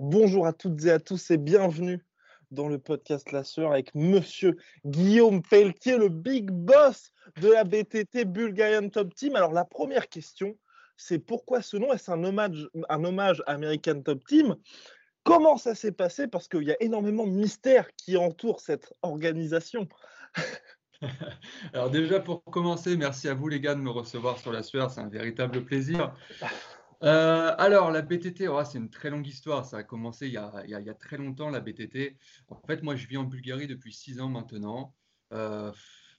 Bonjour à toutes et à tous et bienvenue dans le podcast La Sœur avec monsieur Guillaume Pelletier, le big boss de la BTT Bulgarian Top Team. Alors la première question, c'est pourquoi ce nom? Est-ce un hommage, un hommage à American Top Team? Comment ça s'est passé Parce qu'il y a énormément de mystères qui entourent cette organisation. Alors déjà pour commencer, merci à vous les gars de me recevoir sur la sueur, c'est un véritable plaisir. Euh, alors la BTT, oh, c'est une très longue histoire, ça a commencé il y a, il y a, très longtemps la BTT. En fait moi je vis en Bulgarie depuis six ans maintenant. Euh,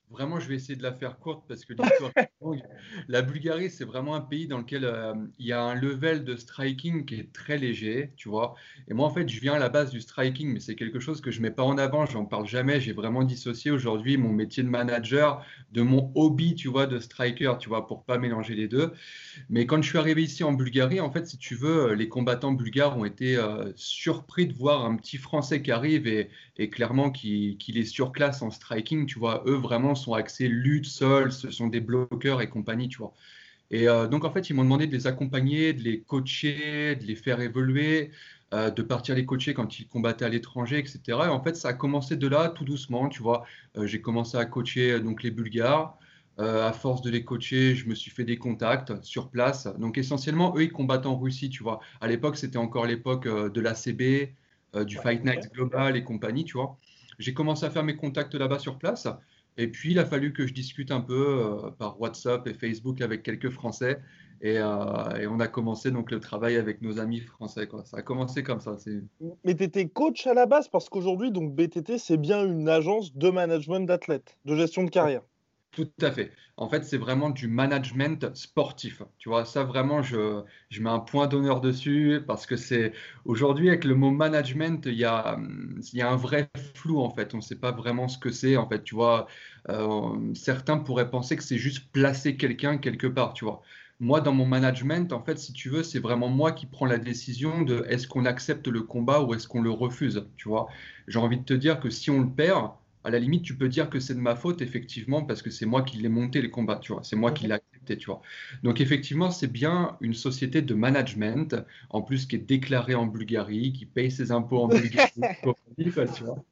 Vraiment, je vais essayer de la faire courte parce que l'histoire est longue. La Bulgarie, c'est vraiment un pays dans lequel euh, il y a un level de striking qui est très léger, tu vois. Et moi, en fait, je viens à la base du striking, mais c'est quelque chose que je mets pas en avant, j'en parle jamais. J'ai vraiment dissocié aujourd'hui mon métier de manager de mon hobby, tu vois, de striker, tu vois, pour pas mélanger les deux. Mais quand je suis arrivé ici en Bulgarie, en fait, si tu veux, les combattants bulgares ont été euh, surpris de voir un petit Français qui arrive et, et clairement qui, qui les surclasse en striking, tu vois. Eux, vraiment, sont axés lutte, sol, ce sont des bloqueurs et compagnie, tu vois. Et euh, donc, en fait, ils m'ont demandé de les accompagner, de les coacher, de les faire évoluer, euh, de partir les coacher quand ils combattaient à l'étranger, etc. Et en fait, ça a commencé de là, tout doucement, tu vois. Euh, j'ai commencé à coacher donc les Bulgares. à force de les coacher, je me suis fait des contacts sur place. Donc, essentiellement, eux, ils combattent en Russie, tu vois. À l'époque, c'était encore l'époque de l'ACB, du Fight Night Global et compagnie, tu vois. J'ai commencé à faire mes contacts là-bas sur place. Et puis, il a fallu que je discute un peu euh, par WhatsApp et Facebook avec quelques Français. Euh, et, on a commencé donc le travail avec nos amis français. Quoi. Ça a commencé comme ça. Mais tu étais coach à la base parce qu'aujourd'hui, donc BTT, c'est bien une agence de management d'athlètes, de gestion de carrière. Tout à fait. En fait, c'est vraiment du management sportif. Tu vois, ça vraiment, je, je mets un point d'honneur dessus parce que c'est aujourd'hui avec le mot management, il y a, il y a un vrai flou en fait. On ne sait pas vraiment ce que c'est. En fait, tu vois, euh, certains pourraient penser que c'est juste placer quelqu'un quelque part. Tu vois, moi dans mon management, en fait, si tu veux, c'est vraiment moi qui prends la décision de est-ce qu'on accepte le combat ou est-ce qu'on le refuse. Tu vois, j'ai envie de te dire que si on le perd à la limite, tu peux dire que c'est de ma faute, effectivement, parce que c'est moi qui l'ai monté les combats, tu vois. C'est moi qui l'ai accepté, tu vois. Donc, effectivement, c'est bien une société de management, en plus qui est déclarée en Bulgarie, qui paye ses impôts en Bulgarie, tu vois.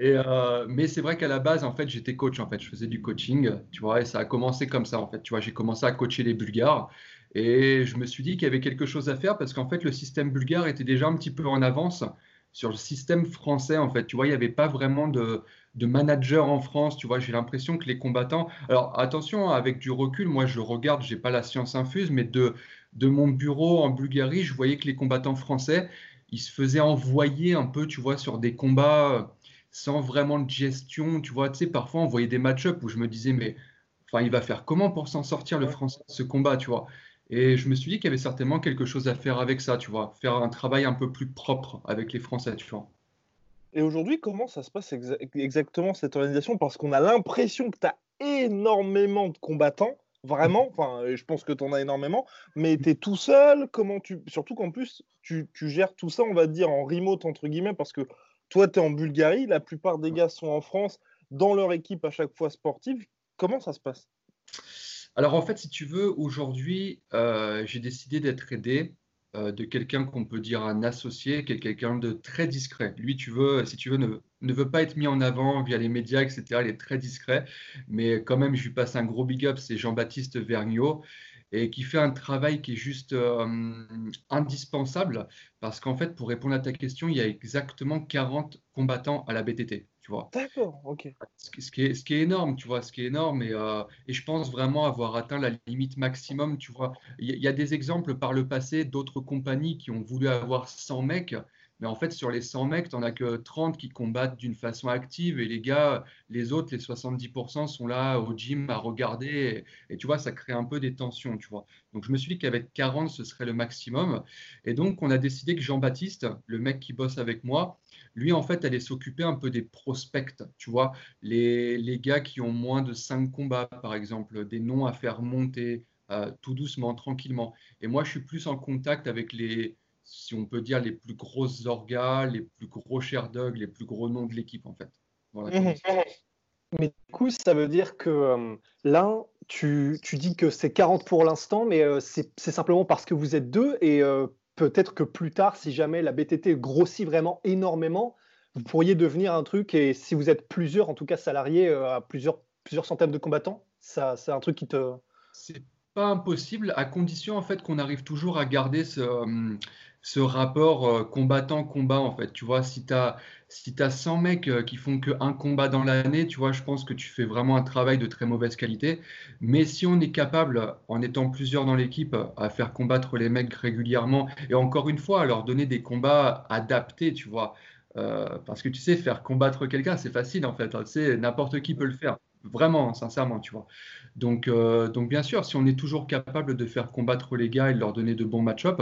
Et, euh, mais c'est vrai qu'à la base, en fait, j'étais coach, en fait. Je faisais du coaching, tu vois, et ça a commencé comme ça, en fait. Tu vois, j'ai commencé à coacher les Bulgares. Et je me suis dit qu'il y avait quelque chose à faire parce qu'en fait, le système bulgare était déjà un petit peu en avance sur le système français, en fait. Tu vois, il n'y avait pas vraiment de, de manager en France. Tu vois, j'ai l'impression que les combattants. Alors attention, avec du recul, moi je regarde, j'ai pas la science infuse, mais de, de mon bureau en Bulgarie, je voyais que les combattants français, ils se faisaient envoyer un peu, tu vois, sur des combats euh, sans vraiment de gestion. Tu vois, tu sais, parfois on voyait des match-up où je me disais, mais enfin, il va faire comment pour s'en sortir le français ce combat, tu vois? Et je me suis dit qu'il y avait certainement quelque chose à faire avec ça, tu vois, faire un travail un peu plus propre avec les Français, tu vois. Et aujourd'hui, comment ça se passe exactement cette organisation? Parce qu'on a l'impression que tu as énormément de combattants, vraiment, enfin, je pense que tu en as énormément, mais tu es tout seul, comment tu... Surtout qu'en plus, tu, tu, gères tout ça, on va dire, en remote, entre guillemets, parce que toi, tu es en Bulgarie, la plupart des gars sont en France, dans leur équipe à chaque fois sportive. Comment ça se passe? Alors en fait, si tu veux, aujourd'hui, euh, j'ai décidé d'être aidé euh, de quelqu'un qu'on peut dire un associé, quelqu'un de très discret. Lui, tu veux, si tu veux, ne, veut pas être mis en avant via les médias, etc. Il est très discret, mais quand même, je lui passe un gros big up, c'est Jean-Baptiste Vergniaud, et qui fait un travail qui est juste euh, indispensable, parce qu'en fait, pour répondre à ta question, il y a exactement 40 combattants à la BTT. D'accord, ok. Ce qui, est, ce qui est énorme, tu vois, ce qui est énorme, et, euh, et je pense vraiment avoir atteint la limite maximum, tu vois. Il y, a des exemples par le passé d'autres compagnies qui ont voulu avoir 100 mecs, Mais en fait, sur les 100 mecs, tu n'en as que 30 qui combattent d'une façon active. Et les gars, les autres, les 70% sont là au gym à regarder. Et, tu vois, ça crée un peu des tensions, tu vois. Donc, je me suis dit qu'avec 40, ce serait le maximum. Et donc, on a décidé que Jean-Baptiste, le mec qui bosse avec moi, lui, en fait, allait s'occuper un peu des prospects, tu vois. Les, les gars qui ont moins de 5 combats, par exemple, des noms à faire monter euh, tout doucement, tranquillement. Et moi, je suis plus en contact avec les si on peut dire, les plus grosses orgas, les plus gros Sherdog, les plus gros noms de l'équipe, en fait. Mhm. Mais du coup, ça veut dire que euh, là, tu, tu, dis que c'est 40 pour l'instant, mais euh, c'est simplement parce que vous êtes deux et euh, peut-être que plus tard, si jamais la BTT grossit vraiment énormément, vous pourriez devenir un truc et si vous êtes plusieurs, en tout cas salariés, à plusieurs, centaines de combattants, ça, c'est un truc qui te. C'est pas impossible à condition en fait qu'on arrive toujours à garder ce, ce rapport euh, combattant-combat, en fait. Tu vois, si tu as, si as 100 mecs euh, qui font qu'un combat dans l'année, tu vois, je pense que tu fais vraiment un travail de très mauvaise qualité. Mais si on est capable, en étant plusieurs dans l'équipe, à faire combattre les mecs régulièrement, et encore une fois, à leur donner des combats adaptés, tu vois, euh, parce que tu sais, faire combattre quelqu'un, c'est facile, en fait. Hein. n'importe qui peut le faire. Vraiment, sincèrement, tu vois. Donc, donc, bien sûr, si on est toujours capable de faire combattre les gars et de leur donner de bons match-ups,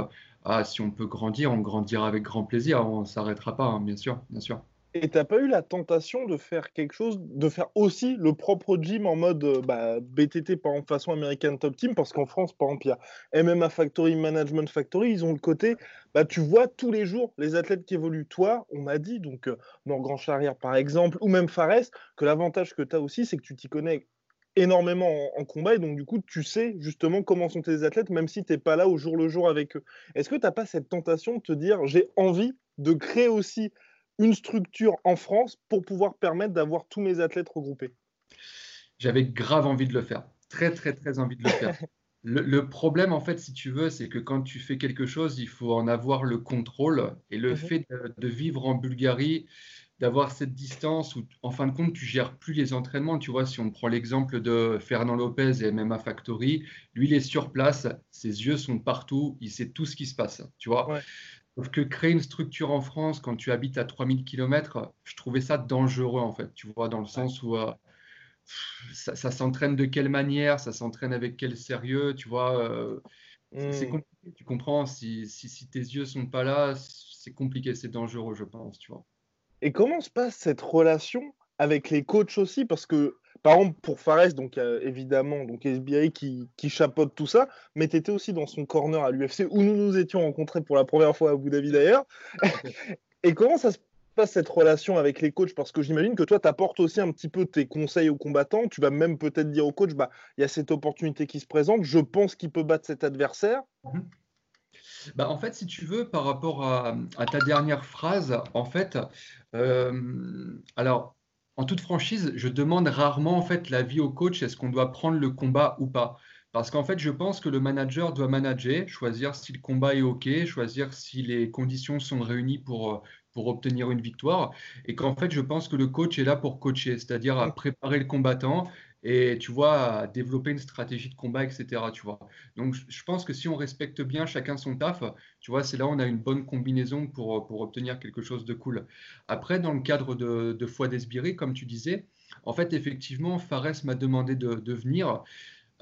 ah, si on peut grandir, on grandira avec grand plaisir. On ne s'arrêtera pas, hein, bien sûr, bien sûr. Et t'as pas eu la tentation de faire quelque chose, de faire aussi le propre gym en mode euh, bah, BTT par exemple façon American Top Team parce qu'en France par exemple a MMA Factory, Management Factory, ils ont le côté bah tu vois tous les jours les athlètes qui évoluent. Toi, on m'a dit donc euh, dans Grand Charrière par exemple ou même Fares que l'avantage que tu as aussi c'est que tu t'y connais énormément en, combat et donc du coup tu sais justement comment sont tes athlètes même si tu n'es pas là au jour le jour avec eux. Est-ce que tu n'as pas cette tentation de te dire j'ai envie de créer aussi une structure en France pour pouvoir permettre d'avoir tous mes athlètes regroupés? J'avais grave envie de le faire, très très très envie de le faire. Le, problème, en fait, si tu veux, c'est que quand tu fais quelque chose, il faut en avoir le contrôle. Et le mmh fait de, vivre en Bulgarie, d'avoir cette distance où, en fin de compte, tu gères plus les entraînements. Tu vois, si on prend l'exemple de Fernand Lopez et MMA Factory, lui, il est sur place, ses yeux sont partout, il sait tout ce qui se passe. Tu vois Sauf que créer une structure en France quand tu habites à 3000 km, je trouvais ça dangereux, en fait. Tu vois, dans le sens où euh, ça, s'entraîne de quelle manière, ça s'entraîne avec quel sérieux, tu vois. Euh, c'est hmm. compliqué, tu comprends. Si, si, si tes yeux sont pas là, c'est compliqué, c'est dangereux, je pense, tu vois. Et comment se passe cette relation avec les coachs aussi? Parce que, par exemple, pour Fares, donc évidemment, donc SBI qui, qui chapeaute tout ça, mais tu étais aussi dans son corner à l'UFC où nous nous étions rencontrés pour la première fois à Abu Dhabi d'ailleurs. Et comment ça se passe cette relation avec les coachs? Parce que j'imagine que toi, tu apportes aussi un petit peu tes conseils aux combattants. Tu vas même peut-être dire au coach, bah, il y a cette opportunité qui se présente, je pense qu'il peut battre cet adversaire. Mmh bah, en fait, si tu veux, par rapport à, ta dernière phrase, en fait, euh, alors, en toute franchise, je demande rarement en fait l'avis au coach est-ce qu'on doit prendre le combat ou pas? Parce qu'en fait, je pense que le manager doit manager, choisir si le combat est OK, choisir si les conditions sont réunies pour, pour obtenir une victoire. Et qu'en fait, je pense que le coach est là pour coacher, c'est-à-dire à préparer le combattant et tu vois, développer une stratégie de combat, etc. Tu vois. Donc, je pense que si on respecte bien chacun son taf, tu vois, c'est là où on a une bonne combinaison pour, pour obtenir quelque chose de cool. Après, dans le cadre de, de Foi d'Esbiri, comme tu disais, en fait, effectivement, Fares m'a demandé de, de venir.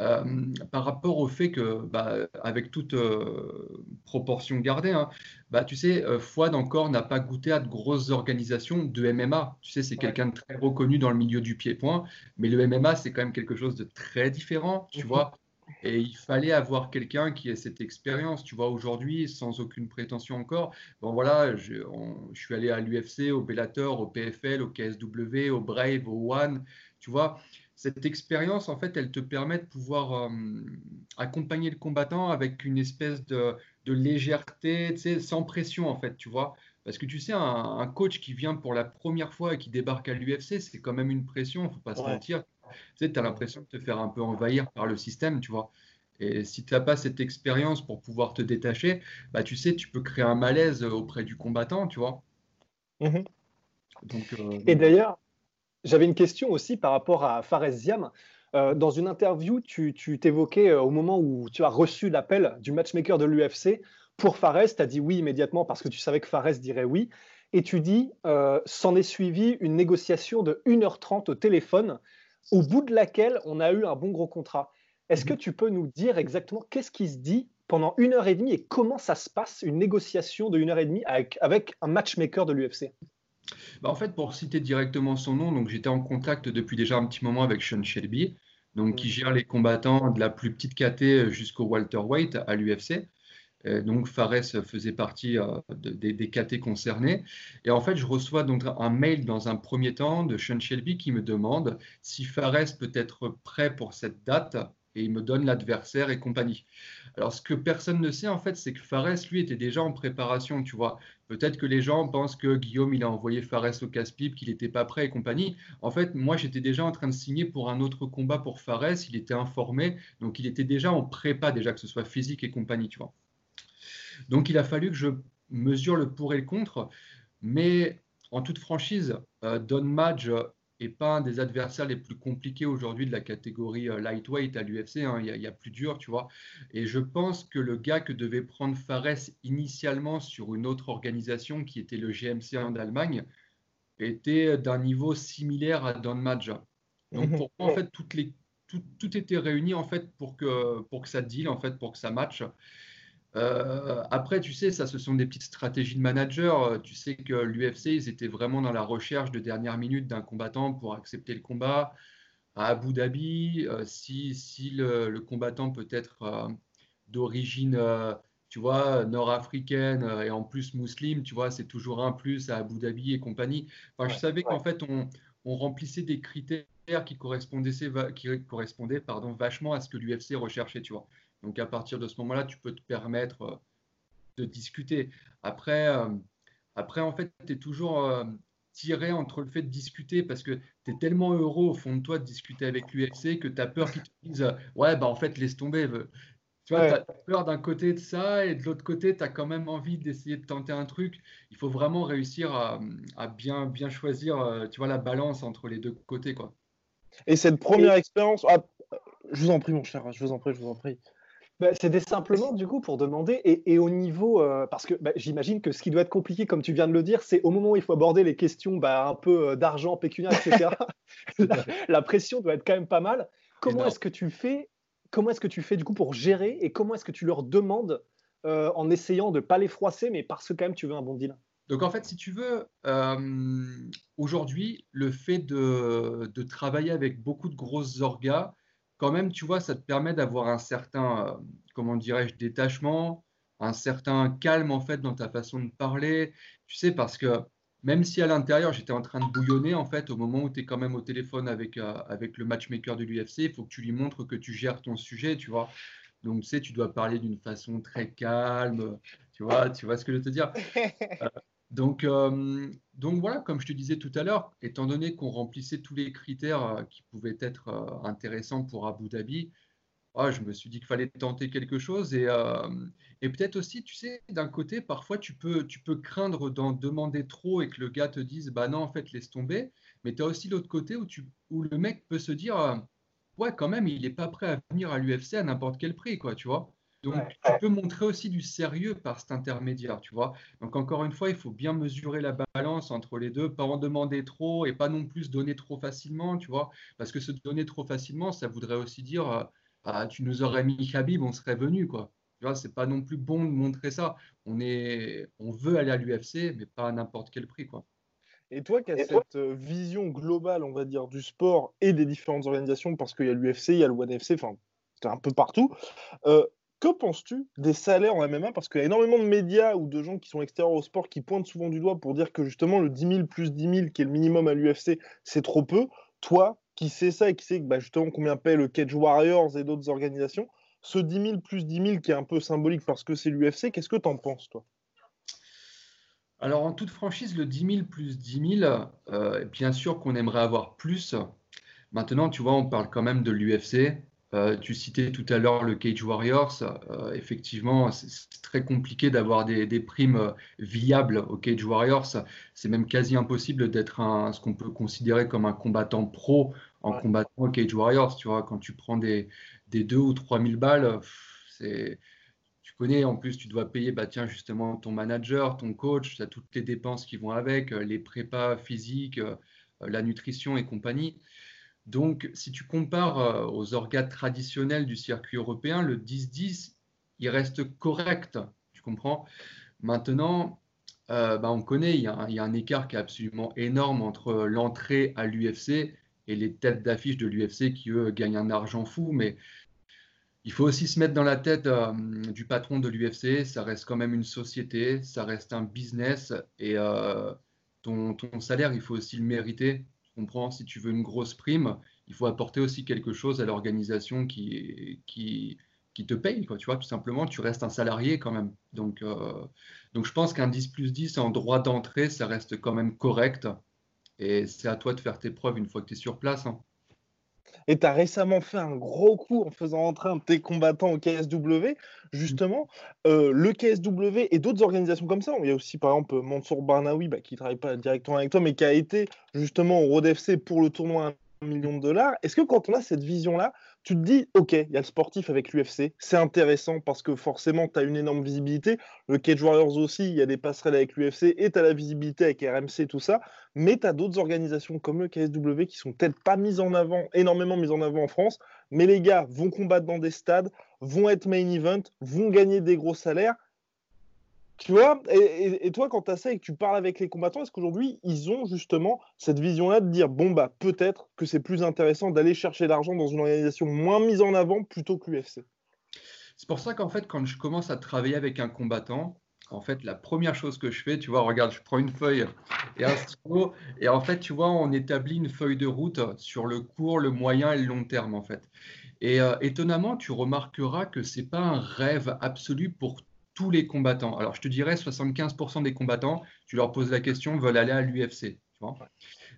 Euh, par rapport au fait que, bah, avec toute euh, proportion gardée, hein, bah, tu sais, euh, Fouad encore n'a pas goûté à de grosses organisations de MMA. Tu sais, c'est quelqu'un de très reconnu dans le milieu du pied-point, mais le MMA, c'est quand même quelque chose de très différent, tu mhm. vois. Et il fallait avoir quelqu'un qui ait cette expérience. Tu vois, aujourd'hui, sans aucune prétention encore, bon voilà, je, je suis allé à l'UFC, au Bellator, au PFL, au KSW, au Brave, au One, tu vois cette expérience, en fait, elle te permet de pouvoir euh, accompagner le combattant avec une espèce de, légèreté, tu sais, sans pression, en fait, tu vois. Parce que tu sais, un, coach qui vient pour la première fois et qui débarque à l'UFC, c'est quand même une pression, faut pas se mentir. Tu sais, as l'impression de te faire un peu envahir par le système, tu vois. Et si tu n'as pas cette expérience pour pouvoir te détacher, bah, tu sais, tu peux créer un malaise auprès du combattant, tu vois. Mmh euh, et d'ailleurs, j'avais une question aussi par rapport à Fares Ziam. Euh, dans une interview, tu t'évoquais euh, au moment où tu as reçu l'appel du matchmaker de l'UFC pour Fares, tu as dit oui immédiatement parce que tu savais que Fares dirait oui. Et tu dis, euh, s'en est suivi une négociation de 1h30 au téléphone, au bout de laquelle on a eu un bon gros contrat. Est-ce que mhm. tu peux nous dire exactement qu'est-ce qui se dit pendant une heure et demie et comment ça se passe, une négociation de une heure et demie avec, avec un matchmaker de l'UFC bah en fait, pour citer directement son nom, donc j'étais en contact depuis déjà un petit moment avec Sean Shelby, donc qui gère les combattants de la plus petite KT jusqu'au Walter White à l'UFC. Donc Fares faisait partie euh, des, des KT concernés. Et en fait, je reçois donc un mail dans un premier temps de Sean Shelby qui me demande si Fares peut être prêt pour cette date et il me donne l'adversaire et compagnie. Alors, ce que personne ne sait, en fait, c'est que Fares, lui, était déjà en préparation, tu vois. Peut-être que les gens pensent que Guillaume, il a envoyé Fares au casse-pipe, qu'il n'était pas prêt et compagnie. En fait, moi, j'étais déjà en train de signer pour un autre combat pour Fares, il était informé, donc il était déjà en prépa, déjà, que ce soit physique et compagnie, tu vois. Donc, il a fallu que je mesure le pour et le contre, mais en toute franchise, euh, Don Madge et pas un des adversaires les plus compliqués aujourd'hui de la catégorie euh, lightweight à l'UFC. Hein. Il, y a plus dur, tu vois. Et je pense que le gars que devait prendre Fares initialement sur une autre organisation qui était le GMC en Allemagne était d'un niveau similaire à Don Madja. Donc pour moi, en fait, tout, était réuni en fait pour que, pour que ça deal, en fait, pour que ça matche. Euh, après, tu sais, ça, ce sont des petites stratégies de manager. Tu sais que l'UFC, ils étaient vraiment dans la recherche de dernière minute d'un combattant pour accepter le combat. À Abu Dhabi, euh, si, si le, combattant peut être euh, d'origine, tu vois, nord-africaine et en plus musulmane, tu vois, c'est toujours un plus à Abu Dhabi et compagnie. Enfin, je savais qu'en fait, on, on, remplissait des critères qui correspondaient, qui correspondaient pardon, vachement à ce que l'UFC recherchait, tu vois. Donc à partir de ce moment-là, tu peux te permettre euh, de discuter. Après, euh, après en fait, tu es toujours euh, tiré entre le fait de discuter parce que tu es tellement heureux au fond de toi de discuter avec l'UFC que tu as peur qu'ils te disent Ouais, bah en fait, laisse tomber. Tu vois, tu as peur d'un côté de ça et de l'autre côté, tu as quand même envie d'essayer de tenter un truc. Il faut vraiment réussir à, bien, bien choisir tu vois, la balance entre les deux côtés. Quoi. Et cette première expérience, ah, je vous en prie, mon cher, je vous en prie, je vous en prie. Bah, C'était simplement du coup pour demander, et, au niveau, euh, parce que bah, j'imagine que ce qui doit être compliqué, comme tu viens de le dire, c'est au moment où il faut aborder les questions bah, un peu euh, d'argent, pécuniaire, etc. la, pression doit être quand même pas mal. Comment est-ce que tu fais Comment est-ce que tu fais du coup pour gérer et comment est-ce que tu leur demandes euh, en essayant de pas les froisser, mais parce que quand même tu veux un bon deal? Donc en fait, si tu veux, aujourd'hui, le fait de, de, travailler avec beaucoup de grosses orgas, quand même, tu vois, ça te permet d'avoir un certain, euh, comment dirais-je, détachement, un certain calme en fait dans ta façon de parler. Tu sais, parce que même si à l'intérieur j'étais en train de bouillonner, en fait, au moment où tu es quand même au téléphone avec, euh, avec le matchmaker de l'UFC, il faut que tu lui montres que tu gères ton sujet, tu vois. Donc, tu sais, tu dois parler d'une façon très calme, tu vois, tu vois ce que je veux te dire? donc, euh, donc voilà, comme je te disais tout à l'heure, étant donné qu'on remplissait tous les critères euh, qui pouvaient être euh, intéressants pour Abu Dhabi, ah, je me suis dit qu'il fallait tenter quelque chose. Et, peut-être aussi, tu sais, d'un côté, parfois, tu peux, craindre d'en demander trop et que le gars te dise, bah non, en fait, laisse tomber. Mais tu as aussi l'autre côté où, où le mec peut se dire, ouais, quand même, il n'est pas prêt à venir à l'UFC à n'importe quel prix, quoi, tu vois. Donc, tu peux montrer aussi du sérieux par cet intermédiaire, tu vois. Donc, encore une fois, il faut bien mesurer la balance entre les deux, pas en demander trop et pas non plus donner trop facilement, tu vois. Parce que se donner trop facilement, ça voudrait aussi dire, euh, ah, tu nous aurais mis Khabib, on serait venu, quoi. Tu vois, c'est pas non plus bon de montrer ça. On, est, on veut aller à l'UFC, mais pas à n'importe quel prix, quoi. Et toi qui as cette euh, vision globale, on va dire, du sport et des différentes organisations, parce qu'il y a l'UFC, il y a le ONE FC, enfin, c'est un peu partout. Euh, que penses-tu des salaires en MMA Parce qu'il y a énormément de médias ou de gens qui sont extérieurs au sport qui pointent souvent du doigt pour dire que justement le 10 000 plus 10 000 qui est le minimum à l'UFC, c'est trop peu. Toi, qui sais ça et qui sais bah, justement combien paye le Cage Warriors et d'autres organisations, ce 10 000 plus 10 000 qui est un peu symbolique parce que c'est l'UFC, qu'est-ce que tu en penses, toi? Alors, en toute franchise, le 10 000 plus 10 000, euh, bien sûr qu'on aimerait avoir plus. Maintenant, tu vois, on parle quand même de l'UFC. Euh, tu citais tout à l'heure le Cage Warriors. Euh, effectivement, c'est très compliqué d'avoir des, primes euh, viables au Cage Warriors. C'est même quasi impossible d'être ce qu'on peut considérer comme un combattant pro en combattant au Cage Warriors. Tu vois, quand tu prends des, des 2 ou 3 000 balles, c'est connais, en plus, tu dois payer, bah, tiens, justement, ton manager, ton coach, tu as toutes les dépenses qui vont avec, euh, les prépas physiques, la nutrition et compagnie. Donc, si tu compares aux organes traditionnels du circuit européen, le 10-10, il reste correct, tu comprends? Maintenant, bah, on connaît, il y, a un, écart qui est absolument énorme entre l'entrée à l'UFC et les têtes d'affiche de l'UFC qui, eux, gagnent un argent fou. Mais il faut aussi se mettre dans la tête euh, du patron de l'UFC. Ça reste quand même une société, ça reste un business. Et euh, ton, salaire, il faut aussi le mériter. Comprends Si tu veux une grosse prime, il faut apporter aussi quelque chose à l'organisation qui, te paye. Quoi, tu vois, tout simplement, tu restes un salarié quand même. Donc, euh, je pense qu'un 10 plus 10 en droit d'entrée, ça reste quand même correct. Et c'est à toi de faire tes preuves une fois que tu es sur place. Hein. Et tu as récemment fait un gros coup en faisant entrer un de tes combattants au KSW. Justement, euh, le KSW et d'autres organisations comme ça. Il y a aussi, par exemple, Mansour Barnaoui, bah, qui travaille pas directement avec toi, mais qui a été justement au Road FC pour le tournoi à 1 million de dollars. Est-ce que quand on a cette vision-là, tu te dis, OK, il y a le sportif avec l'UFC, c'est intéressant parce que forcément, tu as une énorme visibilité. Le Cage Warriors aussi, il y a des passerelles avec l'UFC et tu as la visibilité avec RMC, tout ça. Mais tu as d'autres organisations comme le KSW qui sont peut-être pas mises en avant, énormément mises en avant en France. Mais les gars vont combattre dans des stades, vont être main event, vont gagner des gros salaires. Tu vois, et, toi, quand tu as ça et que tu parles avec les combattants, est-ce qu'aujourd'hui, ils ont justement cette vision-là de dire bon, bah, peut-être que c'est plus intéressant d'aller chercher l'argent dans une organisation moins mise en avant plutôt que l'UFC C'est pour ça qu'en fait, quand je commence à travailler avec un combattant, en fait, la première chose que je fais, tu vois, regarde, je prends une feuille et un stylo, et en fait, tu vois, on établit une feuille de route sur le court, le moyen et le long terme, en fait. Et euh, étonnamment, tu remarqueras que c'est pas un rêve absolu pour tous les combattants. Alors, je te dirais, 75% des combattants, tu leur poses la question, veulent aller à l'UFC.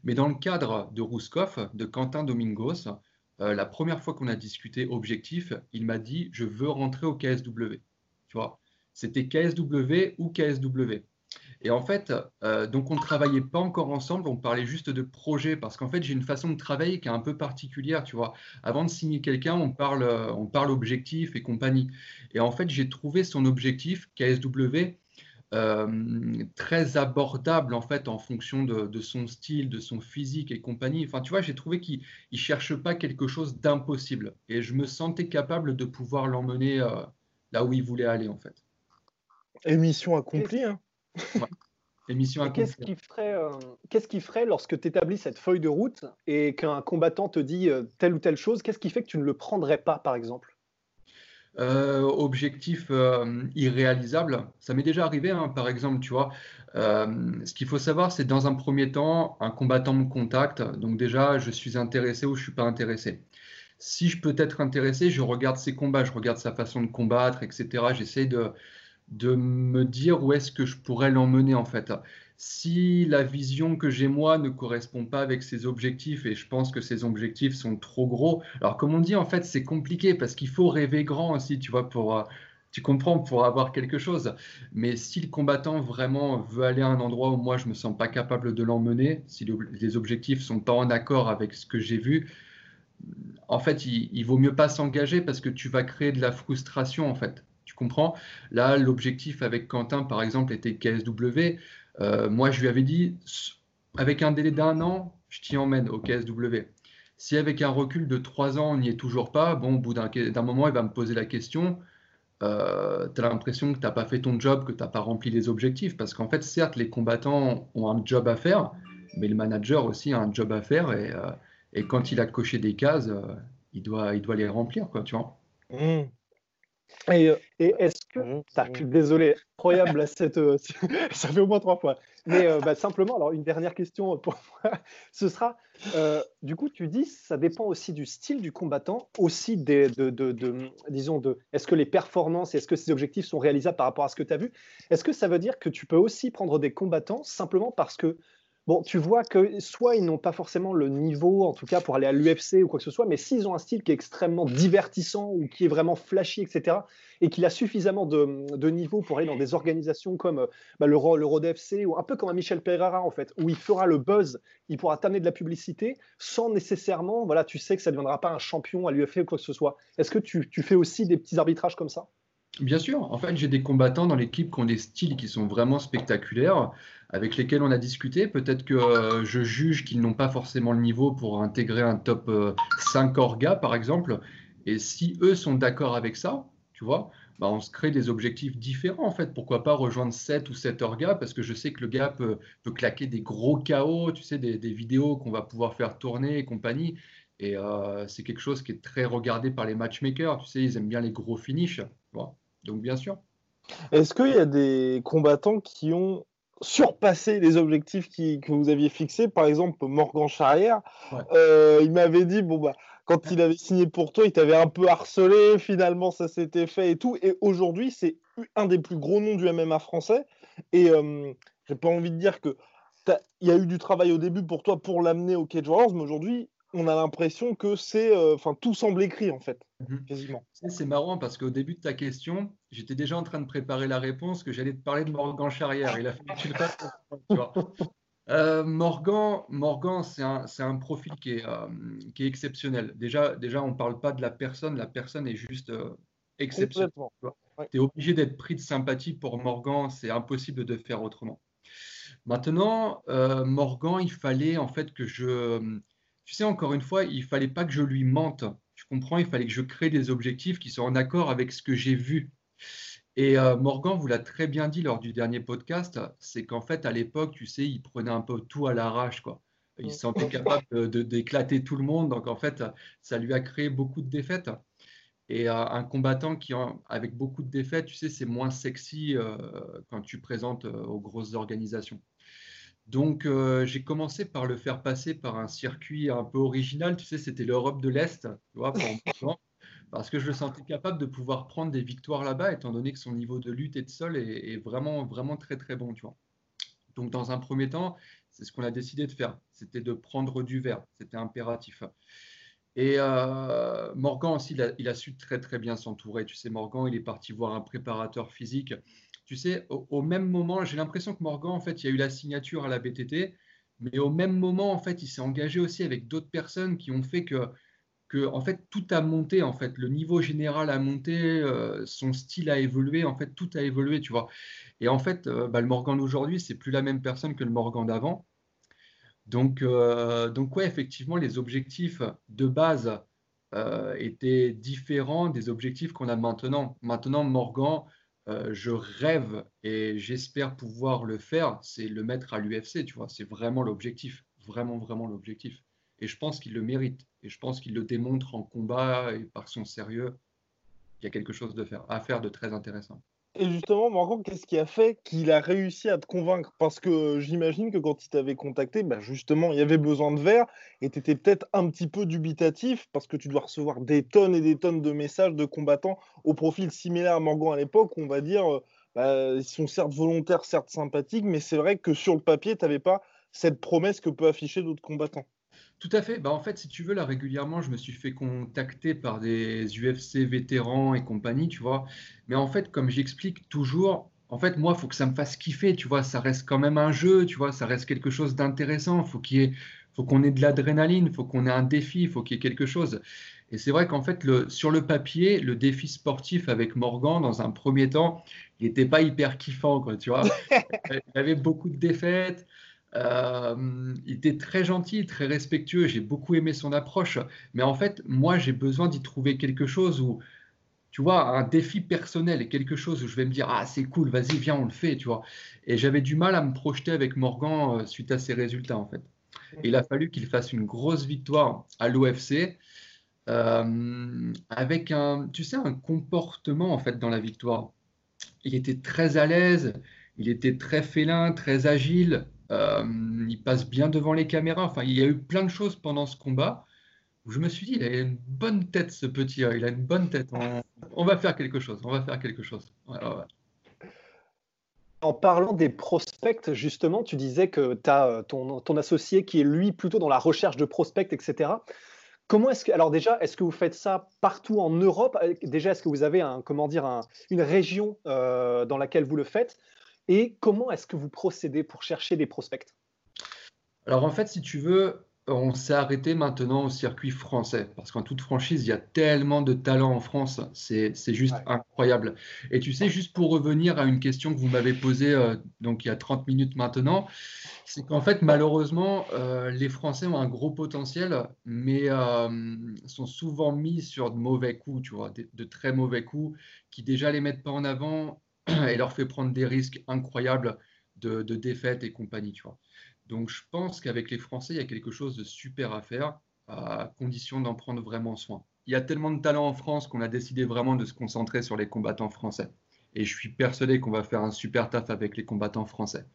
Mais dans le cadre de Rouskov, de Quentin Domingos, euh, la première fois qu'on a discuté objectif, il m'a dit, je veux rentrer au KSW. Tu vois, c'était KSW ou KSW. Et en fait, euh, donc on ne travaillait pas encore ensemble, on parlait juste de projet, parce qu'en fait, j'ai une façon de travailler qui est un peu particulière, tu vois. Avant de signer quelqu'un, on parle, euh, on parle objectif et compagnie. Et en fait, j'ai trouvé son objectif, KSW, euh, très abordable en fait en fonction de, son style, de son physique et compagnie. Enfin, tu vois, j'ai trouvé qu'il ne cherche pas quelque chose d'impossible. Et je me sentais capable de pouvoir l'emmener là où il voulait aller en fait. Émission accomplie, hein Qu'est-ce qui, ferait, euh, qu'est-ce qui ferait lorsque tu établis cette feuille de route et qu'un combattant te dit euh, telle ou telle chose Qu'est-ce qui fait que tu ne le prendrais pas, par exemple? Euh, Objectif irréalisable. Ça m'est déjà arrivé, hein, par exemple, tu vois. ce qu'il faut savoir, c'est dans un premier temps, un combattant me contacte. Donc déjà, je suis intéressé ou je ne suis pas intéressé. Si je peux être intéressé, je regarde ses combats, je regarde sa façon de combattre, etc. J'essaie de de me dire où est-ce que je pourrais l'emmener en fait. Si la vision que j'ai moi ne correspond pas avec ses objectifs et je pense que ses objectifs sont trop gros, alors comme on dit en fait c'est compliqué parce qu'il faut rêver grand aussi, tu vois, pour, euh, tu comprends, pour avoir quelque chose. Mais si le combattant vraiment veut aller à un endroit où moi je me sens pas capable de l'emmener, si les objectifs sont pas en accord avec ce que j'ai vu, en fait il, il vaut mieux pas s'engager parce que tu vas créer de la frustration en fait comprends? Là, l'objectif avec Quentin, par exemple, était KSW. Euh, moi, je lui avais dit, avec un délai d'un an, je t'y emmène au KSW. Si avec un recul de trois ans, on n'y est toujours pas, bon, au bout d'un moment, il va me poser la question. Euh, tu as l'impression que tu n'as pas fait ton job, que tu n'as pas rempli les objectifs. Parce qu'en fait, certes, les combattants ont un job à faire, mais le manager aussi a un job à faire. Et, euh, quand il a coché des cases, il, doit, il doit les remplir, quoi, tu vois. Mmh. Et, euh, et est-ce que. Mmh, mmh. Désolé, incroyable, cette, euh, ça fait au moins trois fois. Mais euh, bah, simplement, alors une dernière question pour moi, ce sera du coup, tu dis, ça dépend aussi du style du combattant, aussi des, de, de, de, disons, de, est-ce que les performances, est-ce que ces objectifs sont réalisables par rapport à ce que tu as vu? Est-ce que ça veut dire que tu peux aussi prendre des combattants simplement parce que Bon, tu vois que soit ils n'ont pas forcément le niveau, en tout cas pour aller à l'UFC ou quoi que ce soit, mais s'ils ont un style qui est extrêmement divertissant ou qui est vraiment flashy, etc., et qu'il a suffisamment de, niveau pour aller dans des organisations comme bah, le, le ou un peu comme un Michel Pereira, en fait, où il fera le buzz, il pourra t'amener de la publicité sans nécessairement, voilà, tu sais que ça ne deviendra pas un champion à l'UFC ou quoi que ce soit. Est-ce que tu, tu fais aussi des petits arbitrages comme ça? Bien sûr. En fait, j'ai des combattants dans l'équipe qui ont des styles qui sont vraiment spectaculaires, avec lesquels on a discuté. Peut-être que euh, je juge qu'ils n'ont pas forcément le niveau pour intégrer un top 5 orga, par exemple. Et si eux sont d'accord avec ça, tu vois, bah, on se crée des objectifs différents en fait. Pourquoi pas rejoindre 7 ou 7 orgas? Parce que je sais que le gars peut, claquer des gros chaos, tu sais, des, vidéos qu'on va pouvoir faire tourner et compagnie. Et euh, c'est quelque chose qui est très regardé par les matchmakers. Tu sais, ils aiment bien les gros finishes. Donc bien sûr. Est-ce qu'il y a des combattants qui ont surpassé les objectifs que vous aviez fixés? Par exemple, Morgan Charrière, euh, il m'avait dit bon bah quand il avait signé pour toi, il t'avait un peu harcelé, finalement ça s'était fait et tout. Et aujourd'hui, c'est un des plus gros noms du MMA français. Et euh, j'ai pas envie de dire que il y a eu du travail au début pour toi pour l'amener au Cage Warriors, mais aujourd'hui, on a l'impression que c'est, euh, enfin, tout semble écrit en fait, mhm. quasiment. C'est marrant parce qu'au début de ta question, j'étais déjà en train de préparer la réponse que j'allais te parler de Morgan Charrière. Il a que tu le vois. Euh, Morgan, Morgan c'est un, profil euh, qui est, exceptionnel. Déjà, déjà on ne parle pas de la personne, la personne est juste exceptionnelle. Tu es obligé d'être pris de sympathie pour Morgan, c'est impossible de faire autrement. Maintenant, Morgan, il fallait en fait que je. Tu sais, encore une fois, il fallait pas que je lui mente. Tu comprends? Il fallait que je crée des objectifs qui soient en accord avec ce que j'ai vu. Et euh, Morgan vous l'a très bien dit lors du dernier podcast, c'est qu'en fait, à l'époque, tu sais, il prenait un peu tout à l'arrache, quoi. Il se sentait capable d'éclater tout le monde, donc en fait, ça lui a créé beaucoup de défaites. Et euh, un combattant qui, avec beaucoup de défaites, tu sais, c'est moins sexy euh, quand tu présentes aux grosses organisations. Donc, j'ai commencé par le faire passer par un circuit un peu original. Tu sais, c'était l'Europe de l'Est, tu vois, pour parce que je le sentais capable de pouvoir prendre des victoires là-bas, étant donné que son niveau de lutte et de sol est, vraiment, vraiment très, très bon, tu vois. Donc, dans un premier temps, c'est ce qu'on a décidé de faire. C'était de prendre du verre. C'était impératif. Et euh, Morgan aussi, il a, su très, très bien s'entourer. Tu sais, Morgan, il est parti voir un préparateur physique. Tu sais, au, même moment, j'ai l'impression que Morgan, en fait, il y a eu la signature à la BTT, mais au même moment, en fait, il s'est engagé aussi avec d'autres personnes qui ont fait que que en fait tout a monté en fait. Le niveau général a monté euh, son style a évolué en fait tout a évolué tu vois. Et en fait euh, bah, le Morgan d'aujourd'hui c'est plus la même personne que le Morgan d'avant. Donc euh, donc ouais effectivement les objectifs de base étaient différents des objectifs qu'on a maintenant. Maintenant Morgan je rêve et j'espère pouvoir le faire c'est le mettre à l'UFC tu vois c'est vraiment l'objectif vraiment vraiment l'objectif et je pense qu'il le mérite. Et je pense qu'il le démontre en combat et par son sérieux. Il y a quelque chose à faire de très intéressant. Et justement, Marco, qu'est-ce qui a fait qu'il a réussi à te convaincre? Parce que j'imagine que quand il t'avait contacté, bah justement, il y avait besoin de verre et tu étais peut-être un petit peu dubitatif parce que tu dois recevoir des tonnes et des tonnes de messages de combattants au profil similaire à Morgan à l'époque. On va dire, euh, bah, ils sont certes volontaires, certes sympathiques, mais c'est vrai que sur le papier, tu n'avais pas cette promesse que peut afficher d'autres combattants. Tout à fait. Bah, en fait, si tu veux, là, régulièrement, je me suis fait contacter par des UFC vétérans et compagnie, tu vois. Mais en fait, comme j'explique toujours, en fait, moi, il faut que ça me fasse kiffer, tu vois. Ça reste quand même un jeu, tu vois. Ça reste quelque chose d'intéressant. Faut qu'il ait, faut qu'on ait de l'adrénaline, faut qu'on ait un défi, il faut qu'il y ait quelque chose. Et c'est vrai qu'en fait, le, sur le papier, le défi sportif avec Morgan, dans un premier temps, il n'était pas hyper kiffant, quoi, tu vois. il avait beaucoup de défaites. Euh, il était très gentil, très respectueux, j'ai beaucoup aimé son approche, mais en fait, moi, j'ai besoin d'y trouver quelque chose où, tu vois, un défi personnel et quelque chose où je vais me dire, ah, c'est cool, vas-y, viens, on le fait, tu vois. Et j'avais du mal à me projeter avec Morgan euh, suite à ses résultats, en fait. il a fallu qu'il fasse une grosse victoire à l'OFC. Euh, avec un, tu sais, un comportement en fait dans la victoire. Il était très à l'aise, il était très félin, très agile, il passe bien devant les caméras. Enfin, il y a eu plein de choses pendant ce combat où je me suis dit, il a une bonne tête, ce petit. Il a une bonne tête. On, va faire quelque chose. On va faire quelque chose. En parlant des prospects, justement, tu disais que tu as euh, ton, associé qui est lui plutôt dans la recherche de prospects, etc. Comment est-ce que, alors déjà, est-ce que vous faites ça partout en Europe? Déjà, est-ce que vous avez un, comment dire, une région euh, dans laquelle vous le faites? Et comment est-ce que vous procédez pour chercher des prospects? Alors en fait, si tu veux, on s'est arrêté maintenant au circuit français parce qu'en toute franchise, il y a tellement de talent en France, c'est juste incroyable. Et tu sais, juste pour revenir à une question que vous m'avez posée euh, donc il y a 30 minutes maintenant, c'est qu'en fait, malheureusement, euh, les Français ont un gros potentiel, mais euh, sont souvent mis sur de mauvais coups, tu vois, de, très mauvais coups qui déjà les mettent pas en avant et leur fait prendre des risques incroyables de, de défaite et compagnie. Donc je pense qu'avec les Français, il y a quelque chose de super à faire, à condition d'en prendre vraiment soin. Il y a tellement de talent en France qu'on a décidé vraiment de se concentrer sur les combattants français. Et je suis persuadé qu'on va faire un super taf avec les combattants français.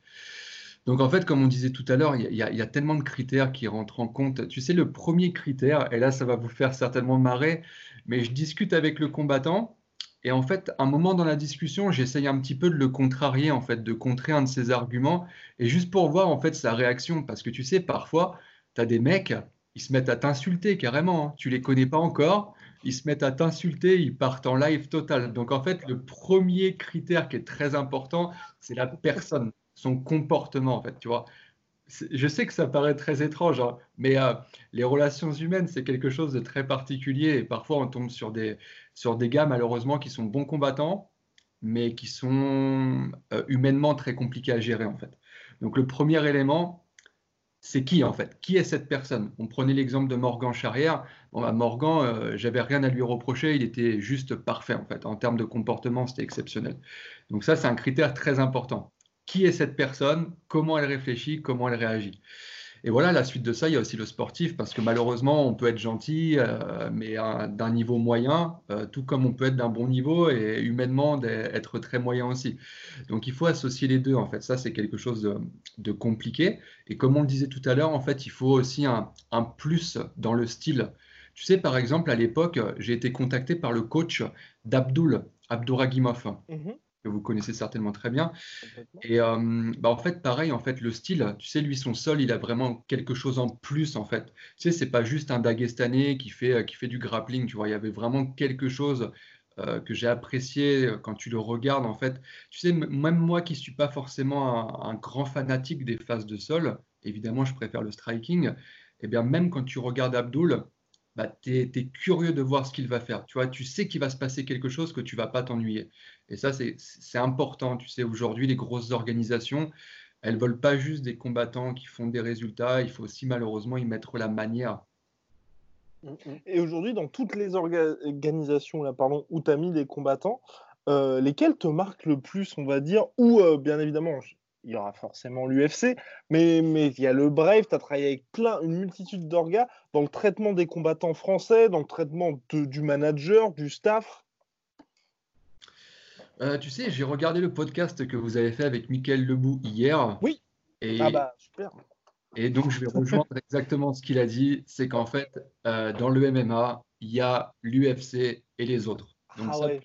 Donc en fait, comme on disait tout à l'heure, il, il, y a tellement de critères qui rentrent en compte. Tu sais, le premier critère, et là ça va vous faire certainement marrer, mais je discute avec le combattant et en fait, un moment dans la discussion, j'essaye un petit peu de le contrarier, en fait, de contrer un de ses arguments, et juste pour voir en fait sa réaction, parce que tu sais, parfois, tu as des mecs, ils se mettent à t'insulter carrément, hein. tu les connais pas encore, ils se mettent à t'insulter, ils partent en live total. Donc en fait, le premier critère qui est très important, c'est la personne, son comportement, en fait, tu vois je sais que ça paraît très étrange, hein, mais euh, les relations humaines, c'est quelque chose de très particulier et parfois on tombe sur des, sur des gars malheureusement qui sont bons combattants, mais qui sont euh, humainement très compliqués à gérer en fait. Donc le premier élément, c'est qui en fait? Qui est cette personne? On prenait l'exemple de Morgan Charrière. Bon, bah, Morgan, euh, j'avais rien à lui reprocher, il était juste parfait en fait. En termes de comportement, c'était exceptionnel. Donc ça, c'est un critère très important qui est cette personne, comment elle réfléchit, comment elle réagit. Et voilà, la suite de ça, il y a aussi le sportif, parce que malheureusement, on peut être gentil, euh, mais d'un niveau moyen, euh, tout comme on peut être d'un bon niveau et humainement être très moyen aussi. Donc il faut associer les deux, en fait. Ça, c'est quelque chose de, compliqué. Et comme on le disait tout à l'heure, en fait, il faut aussi un, plus dans le style. Tu sais, par exemple, à l'époque, j'ai été contacté par le coach d'Abdul, Abdouragimov. Mm que vous connaissez certainement très bien. Et euh, bah en fait, pareil, en fait, le style, tu sais, lui, son sol, il a vraiment quelque chose en plus, en fait. Tu sais, c'est pas juste un Dagestanais qui fait, qui fait du grappling, tu vois, il y avait vraiment quelque chose euh, que j'ai apprécié euh, quand tu le regardes, en fait. Tu sais, même moi qui suis pas forcément un, grand fanatique des phases de sol, évidemment, je préfère le striking, et eh bien, même quand tu regardes Abdul, bah, tu es, curieux de voir ce qu'il va faire. Tu vois, tu sais qu'il va se passer quelque chose que tu vas pas t'ennuyer. Et ça, c'est important. Tu sais, aujourd'hui, les grosses organisations, elles veulent pas juste des combattants qui font des résultats. Il faut aussi malheureusement y mettre la manière. Et aujourd'hui, dans toutes les organisations là, pardon, où tu as mis des combattants, euh, lesquels te marquent le plus, on va dire, ou euh, bien évidemment, il y aura forcément l'UFC, mais, mais il y a le Brave, tu as travaillé avec plein, une multitude d'orgas dans le traitement des combattants français, dans le traitement du manager, du staff. Euh, tu sais, j'ai regardé le podcast que vous avez fait avec Mickaël Lebou hier. Oui. Et, ah bah super. Et donc je vais rejoindre exactement ce qu'il a dit, c'est qu'en fait, euh, dans le MMA, il y a l'UFC et les autres. Donc ah ouais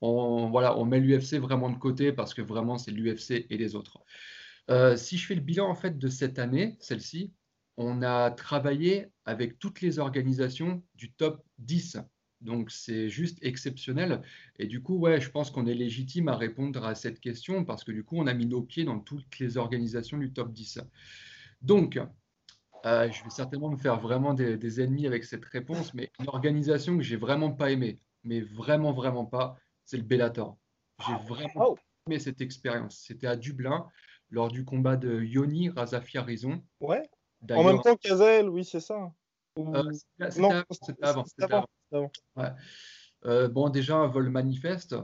on, voilà, on met l'UFC vraiment de côté parce que vraiment c'est l'UFC et les autres. Euh, si je fais le bilan en fait de cette année, celle-ci, on a travaillé avec toutes les organisations du top 10. Donc c'est juste exceptionnel. Et du coup, ouais, je pense qu'on est légitime à répondre à cette question parce que du coup, on a mis nos pieds dans toutes les organisations du top 10. Donc, euh, je vais certainement me faire vraiment des, des, ennemis avec cette réponse, mais une organisation que j'ai vraiment pas aimée, mais vraiment, vraiment pas, c'est le Bellator. J'ai vraiment oh. aimé cette expérience. C'était à Dublin, lors du combat de Yoni Razafia-Rizon. Ouais. En même temps qu'Azel, oui, c'est ça. Euh, c'était avant. Euh, bon, déjà, un vol manifeste.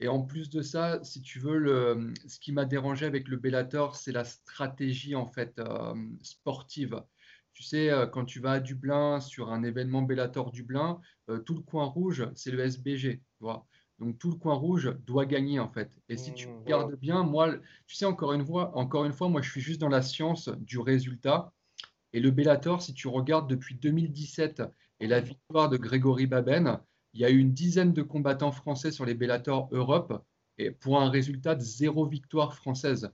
Et en plus de ça, si tu veux, le, ce qui m'a dérangé avec le Bellator, c'est la stratégie en fait euh, sportive. Tu sais, quand tu vas à Dublin sur un événement Bellator Dublin, tout le coin rouge, c'est le SBG. Tu vois donc tout le coin rouge doit gagner en fait. Et si tu mmh, regardes bien, moi, tu sais, encore une fois, encore une fois, moi je suis juste dans la science du résultat. Et le Bellator, si tu regardes depuis 2017 et la victoire de Grégory Baben, il y a eu une dizaine de combattants français sur les Bellator Europe et pour un résultat de zéro victoire française.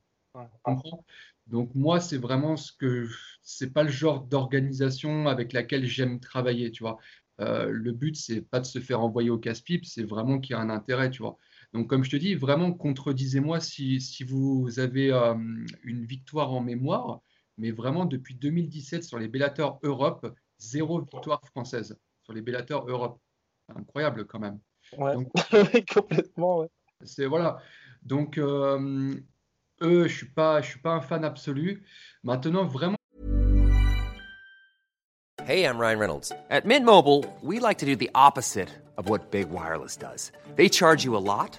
Donc moi, c'est vraiment ce que c'est pas le genre d'organisation avec laquelle j'aime travailler, tu vois. Euh, le but, c'est pas de se faire envoyer au casse-pipe, c'est vraiment qu'il y a un intérêt, tu vois. Donc, comme je te dis, vraiment, contredisez-moi si, si, vous avez euh, une victoire en mémoire, mais vraiment depuis 2017 sur les Bellator Europe, zéro victoire française sur les Bellator Europe. Incroyable quand même. Ouais, complètement. Ouais. C'est voilà. Donc euh, eux, je suis pas, je suis pas un fan absolu. Maintenant, vraiment. Hey, I'm Ryan Reynolds. At Mint Mobile, we like to do the opposite of what big wireless does. They charge you a lot.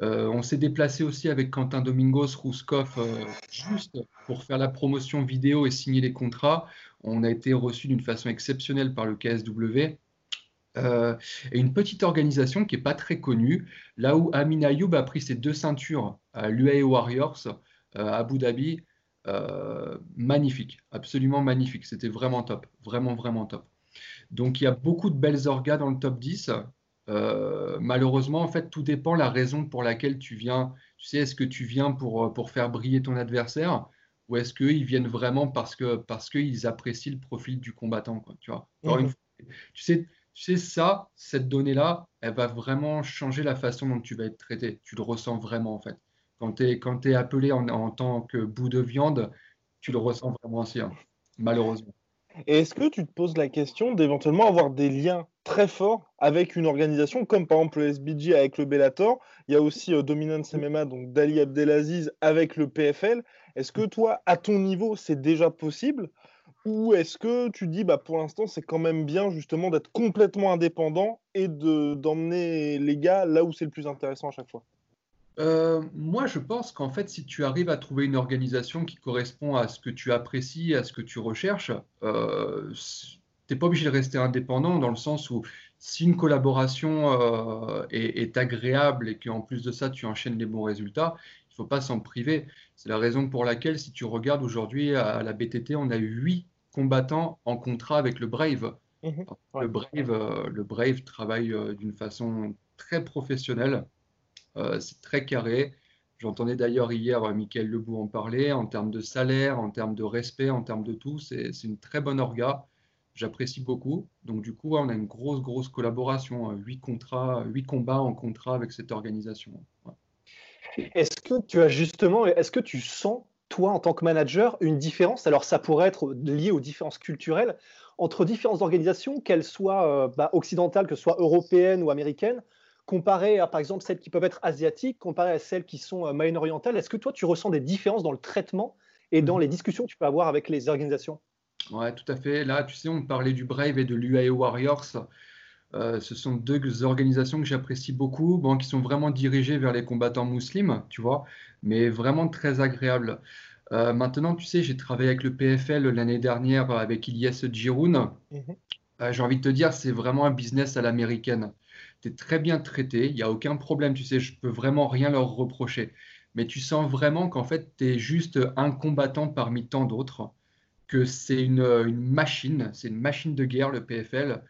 Euh, on s'est déplacé aussi avec Quentin Domingos, Rouskov, euh, juste pour faire la promotion vidéo et signer les contrats. On a été reçu d'une façon exceptionnelle par le KSW. Euh, et une petite organisation qui n'est pas très connue, là où Amin Ayoub a pris ses deux ceintures à l'UAE Warriors à Abu Dhabi. magnifique, absolument magnifique. C'était vraiment top, vraiment, vraiment top. Donc il y a beaucoup de belles orgas dans le top 10. Euh, malheureusement, en fait, tout dépend la raison pour laquelle tu viens. Tu sais, est-ce que tu viens pour, euh, pour faire briller ton adversaire ou est-ce qu'ils viennent vraiment parce que parce qu'ils apprécient le profil du combattant, quoi, tu vois? Mhm. tu sais, tu sais ça, cette donnée-là, elle va vraiment changer la façon dont tu vas être traité. Tu le ressens vraiment en fait. Quand tu es, quand es appelé en, en, tant que bout de viande, tu le ressens vraiment aussi, hein, malheureusement. Et est-ce que tu te poses la question d'éventuellement avoir des liens très forts avec une organisation comme par exemple le SBG avec le Bellator? Il y a aussi euh, Dominance MMA, donc Dali Abdelaziz avec le PFL. Est-ce que toi, à ton niveau, c'est déjà possible? Ou est-ce que tu dis, bah, pour l'instant, c'est quand même bien justement d'être complètement indépendant et d'emmener les gars là où c'est le plus intéressant à chaque fois? Euh, moi, je pense qu'en fait, si tu arrives à trouver une organisation qui correspond à ce que tu apprécies, à ce que tu recherches, euh, tu n'es pas obligé de rester indépendant dans le sens où si une collaboration euh, est, agréable et qu'en plus de ça, tu enchaînes les bons résultats, il ne faut pas s'en priver. C'est la raison pour laquelle, si tu regardes aujourd'hui à la BTT, on a huit combattants en contrat avec le Brave. Mmh le, Brave le Brave travaille d'une façon très professionnelle. Euh, c'est très carré. J'entendais d'ailleurs hier euh, Michael Lebou en parler. En termes de salaire, en termes de respect, en termes de tout, c'est une très bonne orga. J'apprécie beaucoup. Donc du coup, on a une grosse, grosse collaboration. Hein. Huit contrats, huit combats en contrat avec cette organisation. Est-ce que tu as justement, est-ce que tu sens toi, en tant que manager, une différence? Alors, ça pourrait être lié aux différences culturelles entre différentes organisations, qu'elles soient euh, bah, occidentales, que ce soit européennes ou américaines, comparé à, par exemple, celles qui peuvent être asiatiques, comparé à celles qui sont euh, moyen-orientales, est-ce que toi, tu ressens des différences dans le traitement et dans mhm. les discussions que tu peux avoir avec les organisations? Ouais, tout à fait. Là, tu sais, on parlait du Brave et de l'UAE Warriors. Euh, ce sont deux organisations que j'apprécie beaucoup, bon, qui sont vraiment dirigées vers les combattants musulmans, tu vois, mais vraiment très agréables. Euh, maintenant, tu sais, j'ai travaillé avec le PFL l'année dernière avec Ilyes Giroun. Mhm. j'ai envie de te dire, c'est vraiment un business à l'américaine tu es très bien traité, il n'y a aucun problème, tu sais, je peux vraiment rien leur reprocher. Mais tu sens vraiment qu'en fait, tu es juste un combattant parmi tant d'autres, que c'est une, une, machine, c'est une machine de guerre, le PFL,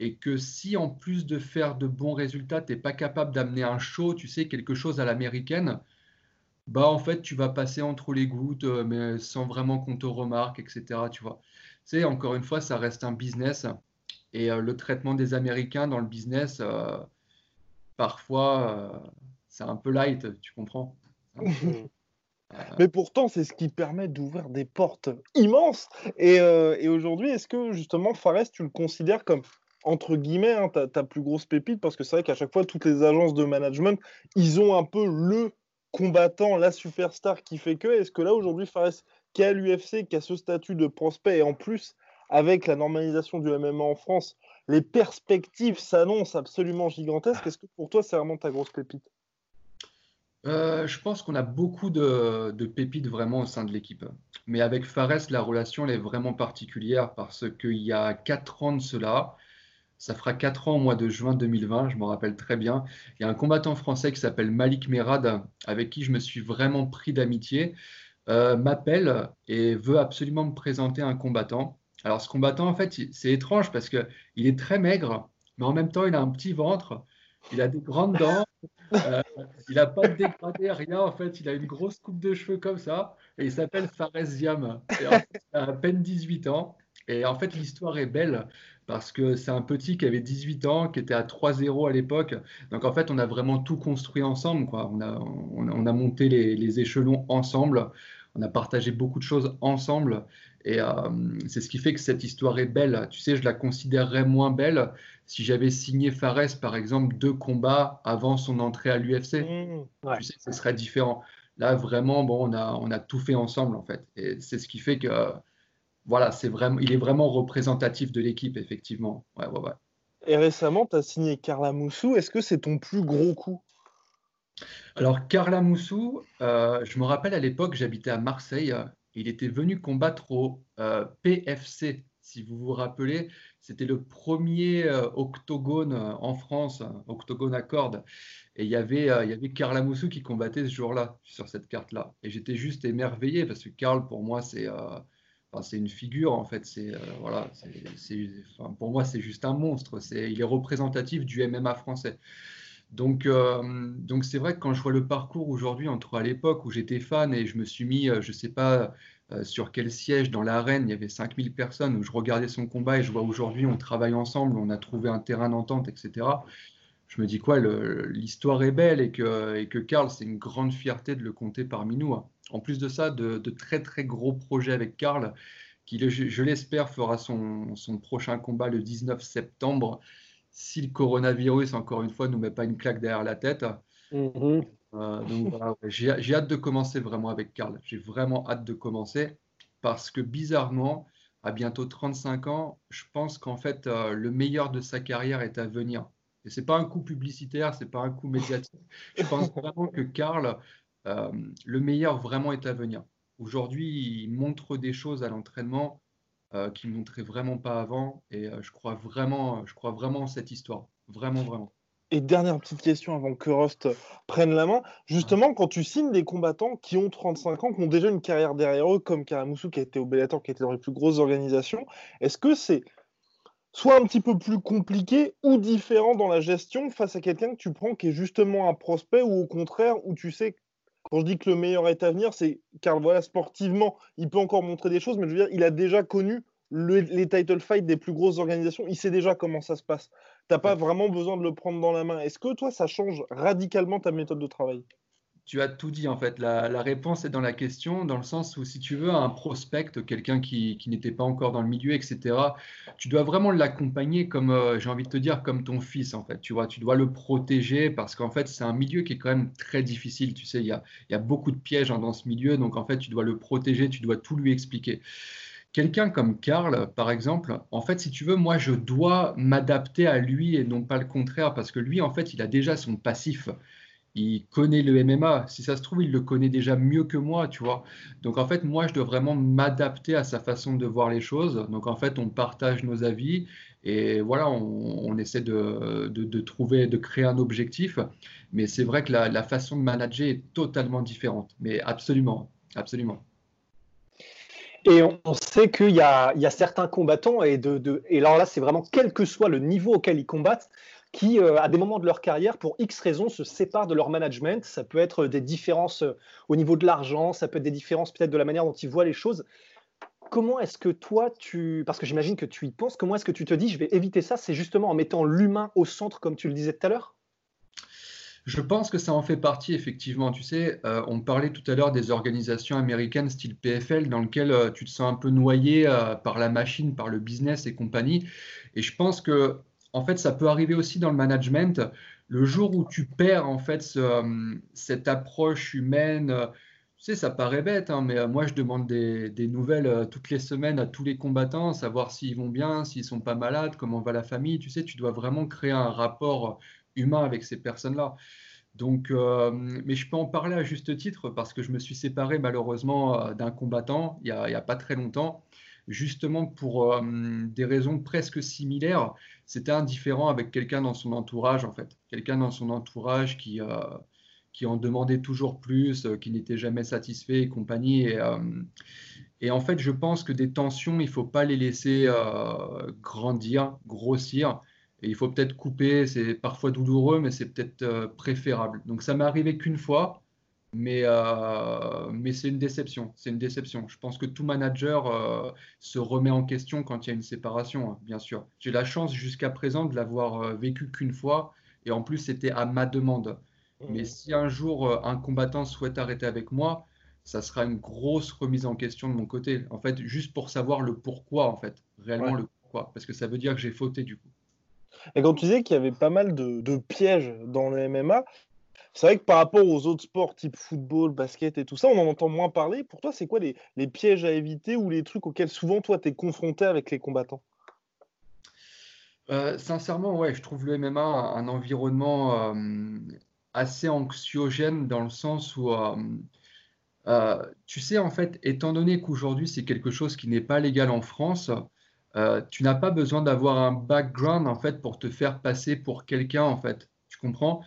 et que si en plus de faire de bons résultats, tu n'es pas capable d'amener un show, tu sais, quelque chose à l'américaine, bah en fait, tu vas passer entre les gouttes, euh, mais sans vraiment qu'on te remarque, etc. Tu vois. Tu sais, encore une fois, ça reste un business. Et euh, le traitement des Américains dans le business, euh, parfois, euh, c'est un peu light, tu comprends Mais pourtant, c'est ce qui permet d'ouvrir des portes immenses. Et, aujourd'hui, est-ce que justement, Fares, tu le considères comme, entre guillemets, hein, ta, plus grosse pépite? Parce que c'est vrai qu'à chaque fois, toutes les agences de management, ils ont un peu le combattant, la superstar qui fait que. Est-ce que là, aujourd'hui, Fares, qui a l'UFC, qui a ce statut de prospect, et en plus, avec la normalisation du MMA en France, les perspectives s'annoncent absolument gigantesques. Est-ce que pour toi, c'est vraiment ta grosse pépite? Euh, je pense qu'on a beaucoup de, pépites vraiment au sein de l'équipe. Mais avec Fares, la relation est vraiment particulière parce qu'il y a 4 ans de cela, ça fera 4 ans au mois de juin 2020, je m'en rappelle très bien, il y a un combattant français qui s'appelle Malik Merad avec qui je me suis vraiment pris d'amitié. euh, m'appelle et veut absolument me présenter un combattant. Alors ce combattant, en fait, c'est étrange parce que il est très maigre, mais en même temps, il a un petit ventre, il a des grandes dents, euh, il n'a pas de dégradé, rien. En fait, il a une grosse coupe de cheveux comme ça, et il s'appelle Fares Ziam. il a à peine 18 ans. Et en fait, l'histoire est belle parce que c'est un petit qui avait 18 ans, qui était à 3-0 à l'époque. Donc en fait, on a vraiment tout construit ensemble. Quoi. On, a, on, a monté les, les, échelons ensemble. On a partagé beaucoup de choses ensemble. Et euh, c'est ce qui fait que cette histoire est belle. Tu sais, je la considérerais moins belle si j'avais signé Fares, par exemple, deux combats avant son entrée à l'UFC. Mmh, tu sais, ce serait différent. Là, vraiment, bon, on a, on a tout fait ensemble, en fait. Et c'est ce qui fait que voilà, c'est vraiment, il est vraiment représentatif de l'équipe, effectivement. Ouais, ouais, ouais. Et récemment, tu as signé Carla Moussou. Est-ce que c'est ton plus gros coup? Alors, Carla Moussou, euh, je me rappelle à l'époque, j'habitais à Marseille. Il était venu combattre au euh, PFC, si vous vous rappelez. C'était le premier euh, octogone en France, octogone à cordes. Et il y avait, il y avait Carla Moussou qui combattait ce jour-là, sur cette carte-là. Et j'étais juste émerveillé parce que Carl, pour moi, c'est une figure en fait. C'est euh, voilà, c'est, pour moi c'est juste un monstre. C'est, il est représentatif du MMA français. Donc, euh, donc c'est vrai que quand je vois le parcours aujourd'hui entre à l'époque où j'étais fan et je me suis mis, euh, je sais pas sur quel siège dans l'arène, il y avait 5000 personnes où je regardais son combat et je vois aujourd'hui on travaille ensemble, on a trouvé un terrain d'entente, etc. Je me dis quoi, l'histoire est belle et que, et que Karl, c'est une grande fierté de le compter parmi nous. Hein en plus de ça, de, très très gros projets avec Karl, qui, je, l'espère, fera son, prochain combat le 19 septembre, si le coronavirus, encore une fois, ne nous met pas une claque derrière la tête. Mm-hmm. Euh, j'ai hâte de commencer vraiment avec Karl. J'ai vraiment hâte de commencer parce que bizarrement, à bientôt 35 ans, je pense qu'en fait, euh, le meilleur de sa carrière est à venir. Et c'est pas un coup publicitaire, c'est pas un coup médiatique. Je pense vraiment que Karl euh, le meilleur vraiment est à venir. Aujourd'hui, il montre des choses à l'entraînement euh, qu'il ne montrait vraiment pas avant. Et euh, je, crois vraiment, je crois vraiment en cette histoire. Vraiment, vraiment. Et dernière petite question avant que Rust prenne la main. Justement, quand tu signes des combattants qui ont 35 ans, qui ont déjà une carrière derrière eux, comme Karamoussou qui a été au Bellator, qui a été dans les plus grosses organisations, est-ce que c'est soit un petit peu plus compliqué ou différent dans la gestion face à quelqu'un que tu prends qui est justement un prospect ou au contraire où tu sais quand je dis que le meilleur est à venir, c'est car voilà, sportivement, il peut encore montrer des choses, mais je veux dire, il a déjà connu les title fights des plus grosses organisations. Il sait déjà comment ça se passe. Tu n'as pas vraiment besoin de le prendre dans la main. Est-ce que toi, ça change radicalement ta méthode de travail? Tu as tout dit en fait. La, réponse est dans la question, dans le sens où si tu veux un prospect, quelqu'un qui, n'était pas encore dans le milieu, etc., tu dois vraiment l'accompagner comme, euh, j'ai envie de te dire, comme ton fils en fait. Tu vois, tu dois le protéger parce qu'en fait, c'est un milieu qui est quand même très difficile. Tu sais, il y a, y a beaucoup de pièges dans ce milieu, donc en fait, tu dois le protéger, tu dois tout lui expliquer. Quelqu'un comme Karl, par exemple, en fait, si tu veux, moi, je dois m'adapter à lui et non pas le contraire, parce que lui, en fait, il a déjà son passif il connaît le MMA. Si ça se trouve, il le connaît déjà mieux que moi, tu vois. Donc en fait, moi, je dois vraiment m'adapter à sa façon de voir les choses. Donc en fait, on partage nos avis et voilà, on, essaie de, trouver, de créer un objectif. Mais c'est vrai que la, façon de manager est totalement différente. Mais absolument, absolument. Et on sait qu'il y, a certains combattants, et, de, et alors là, c'est vraiment quel que soit le niveau auquel ils combattent, qui, euh, à des moments de leur carrière, pour X raisons, se séparent de leur management. Ça peut être des différences euh, au niveau de l'argent, ça peut être des différences peut-être de la manière dont ils voient les choses. Comment est-ce que toi, tu, parce que j'imagine que tu y penses, comment est-ce que tu te dis, je vais éviter ça C'est justement en mettant l'humain au centre, comme tu le disais tout à l'heure? Je pense que ça en fait partie, effectivement. Tu sais, euh, on parlait tout à l'heure des organisations américaines style PFL, dans lesquelles tu te sens un peu noyé par la machine, par le business et compagnie. Et je pense que en fait, ça peut arriver aussi dans le management. Le jour où tu perds en fait euh, cette approche humaine, euh, tu sais, ça paraît bête, hein, mais euh, moi je demande des, nouvelles toutes les semaines à tous les combattants, savoir s'ils vont bien, s'ils sont pas malades, comment va la famille. Tu sais, tu dois vraiment créer un rapport humain avec ces personnes-là. Donc, mais je peux en parler à juste titre parce que je me suis séparé malheureusement d'un combattant il n'y a, a, pas très longtemps justement pour euh, des raisons presque similaires, c'était indifférent avec quelqu'un dans son entourage, en fait. Quelqu'un dans son entourage qui, euh, qui en demandaient toujours plus, qui n'étaient jamais satisfaits et compagnie. Et, et, en fait, je pense que des tensions, il ne faut pas les laisser grandir, grossir. Et il faut peut-être couper, c'est parfois douloureux, mais c'est peut-être préférable. Donc ça m'est arrivé qu'une fois, mais, euh, mais c'est une déception. C'est une déception. Je pense que tout manager euh, se remet en question quand il y a une séparation, hein, bien sûr. J'ai la chance jusqu'à présent de l'avoir euh, vécu qu'une fois, et en plus c'était à ma demande. Mais mmh. si un jour un combattant souhaite arrêter avec moi, ça sera une grosse remise en question de mon côté. En fait, juste pour savoir le pourquoi, en fait, réellement le pourquoi, parce que ça veut dire que j'ai fauté du coup. Et quand tu disais qu'il y avait pas mal de, de pièges dans le MMA, c'est vrai que par rapport aux autres sports type football, basket et tout ça, on en entend moins parler. Pour toi, c'est quoi les, pièges à éviter ou les trucs auxquels souvent toi tu es confronté avec les combattants? Euh, Sincèrement, ouais, je trouve le MMA un, environnement euh, assez anxiogène dans le sens où, euh, tu sais, en fait, étant donné qu'aujourd'hui c'est quelque chose qui n'est pas légal en France, tu n'as pas besoin d'avoir un background en fait pour te faire passer pour quelqu'un en fait. Tu comprends?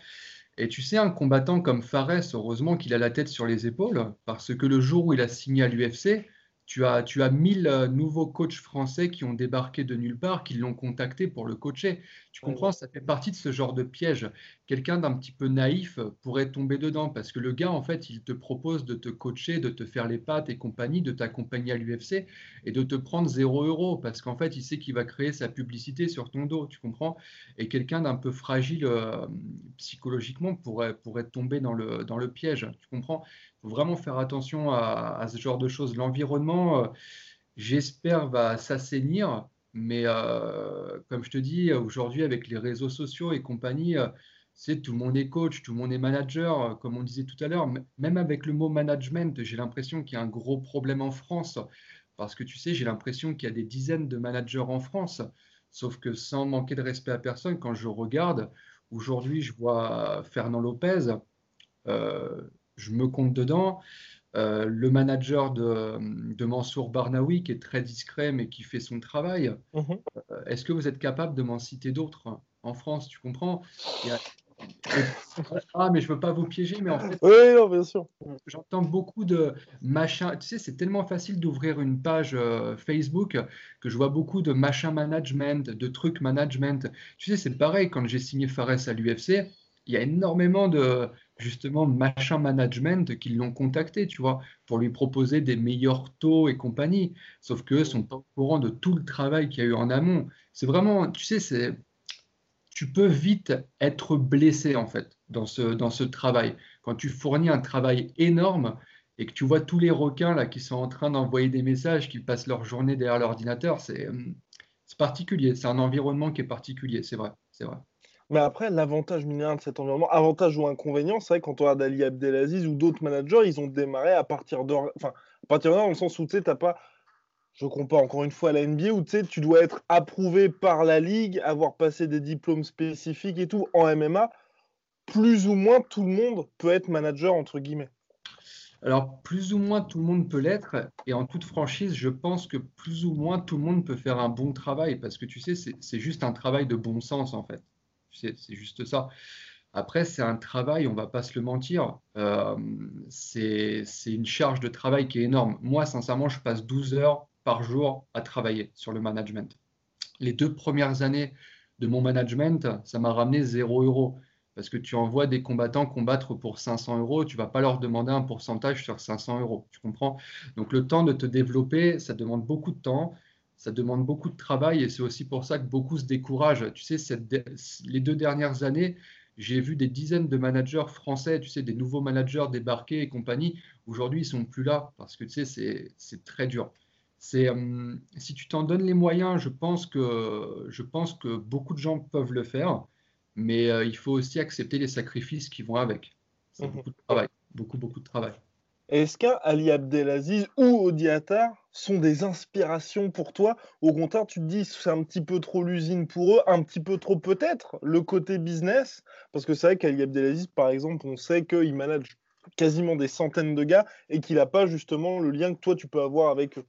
Et tu sais, un combattant comme Fares, heureusement qu'il a la tête sur les épaules, parce que le jour où il a signé à l'UFC, tu as, tu as 1000 euh, nouveaux coachs français qui ont débarqué de nulle part, qui l'ont contacté pour le coacher. Tu comprends, ça fait partie de ce genre de piège. Quelqu'un d'un petit peu naïf pourrait tomber dedans parce que le gars, en fait, il te propose de te coacher, de te faire les pattes et compagnie, de t'accompagner à l'UFC et de te prendre 0 euros parce qu'en fait, il sait qu'il va créer sa publicité sur ton dos. Tu comprends? Et quelqu'un d'un peu fragile euh, psychologiquement pourrait, pourrait tomber dans le, dans le piège. Tu comprends? Faut vraiment faire attention à, ce genre de choses. L'environnement, euh, j'espère, va s'assainir, mais euh, comme je te dis, aujourd'hui, avec les réseaux sociaux et compagnie, euh, c'est tout le monde est coach, tout le monde est manager, comme on disait tout à l'heure. Même avec le mot management, j'ai l'impression qu'il y a un gros problème en France. Parce que tu sais, j'ai l'impression qu'il y a des dizaines de managers en France. Sauf que sans manquer de respect à personne, quand je regarde, aujourd'hui, je vois Fernand Lopez je me compte dedans. Euh, le manager de, Mansour Barnaoui, qui est très discret mais qui fait son travail. Mhm. Euh, est-ce que vous êtes capable de m'en citer d'autres en France Tu comprends? Ah, mais je veux pas vous piéger, mais en fait, oui, bien sûr. J'entends beaucoup de machin. Tu sais, c'est tellement facile d'ouvrir une page euh, Facebook que je vois beaucoup de machin management, de trucs management. Tu sais, c'est pareil quand j'ai signé Fares à l'UFC. Il y a énormément de, justement machin management qui l'ont contacté, tu vois, pour lui proposer des meilleurs taux et compagnie. Sauf qu'eux sont pas au courant de tout le travail qu'il y a eu en amont. C'est vraiment, tu sais, c'est, tu peux vite être blessé en fait dans ce, dans ce travail. Quand tu fournis un travail énorme et que tu vois tous les requins là qui sont en train d'envoyer des messages, qui passent leur journée derrière l'ordinateur, c'est, c'est particulier. C'est un environnement qui est particulier, c'est vrai, c'est vrai. Mais après, l'avantage minéral de cet environnement, avantage ou inconvénient, c'est vrai quand on regarde Ali Abdelaziz ou d'autres managers, ils ont démarré à partir de. Enfin, à partir de dans le sens où tu t'as pas. Je compare encore une fois à la NBA où tu dois être approuvé par la ligue, avoir passé des diplômes spécifiques et tout. En MMA, plus ou moins tout le monde peut être manager, entre guillemets. Alors, plus ou moins tout le monde peut l'être. Et en toute franchise, je pense que plus ou moins tout le monde peut faire un bon travail parce que tu sais, c'est juste un travail de bon sens en fait c'est juste ça. Après, c'est un travail, on va pas se le mentir, euh, c'est une charge de travail qui est énorme. Moi, sincèrement, je passe 12 heures par jour à travailler sur le management. Les deux premières années de mon management, ça m'a ramené 0 euros. Parce que tu envoies des combattants combattre pour 500 euros, tu vas pas leur demander un pourcentage sur 500 euros. Tu comprends? Donc le temps de te développer, ça demande beaucoup de temps ça demande beaucoup de travail et c'est aussi pour ça que beaucoup se découragent. Tu sais, cette, les deux dernières années, j'ai vu des dizaines de managers français, tu sais, des nouveaux managers débarquer et compagnie. Aujourd'hui, ils sont plus là parce que tu sais, c'est très dur. C'est euh, si tu t'en donnes les moyens, je pense que je pense que beaucoup de gens peuvent le faire, mais euh, il faut aussi accepter les sacrifices qui vont avec. C'est mmh beaucoup de travail, beaucoup beaucoup de travail. Est-ce qu'Ali Abdelaziz ou Odiatar sont des inspirations pour toi Au contraire, tu te dis c'est un petit peu trop l'usine pour eux, un petit peu trop peut-être le côté business Parce que c'est vrai qu'Ali Abdelaziz, par exemple, on sait qu'il manage quasiment des centaines de gars et qu'il n'a pas justement le lien que toi tu peux avoir avec eux.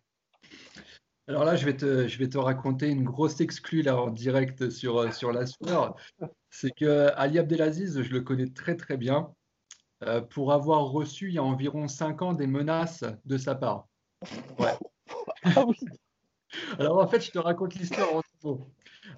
Alors là, je vais te, raconter une grosse exclue là en direct sur, sur la sueur. C'est que Ali Abdelaziz, je le connais très très bien. euh, pour avoir reçu il y a environ 5 ans des menaces de sa part. Ouais. Ah oui. Alors en fait, je te raconte l'histoire en gros.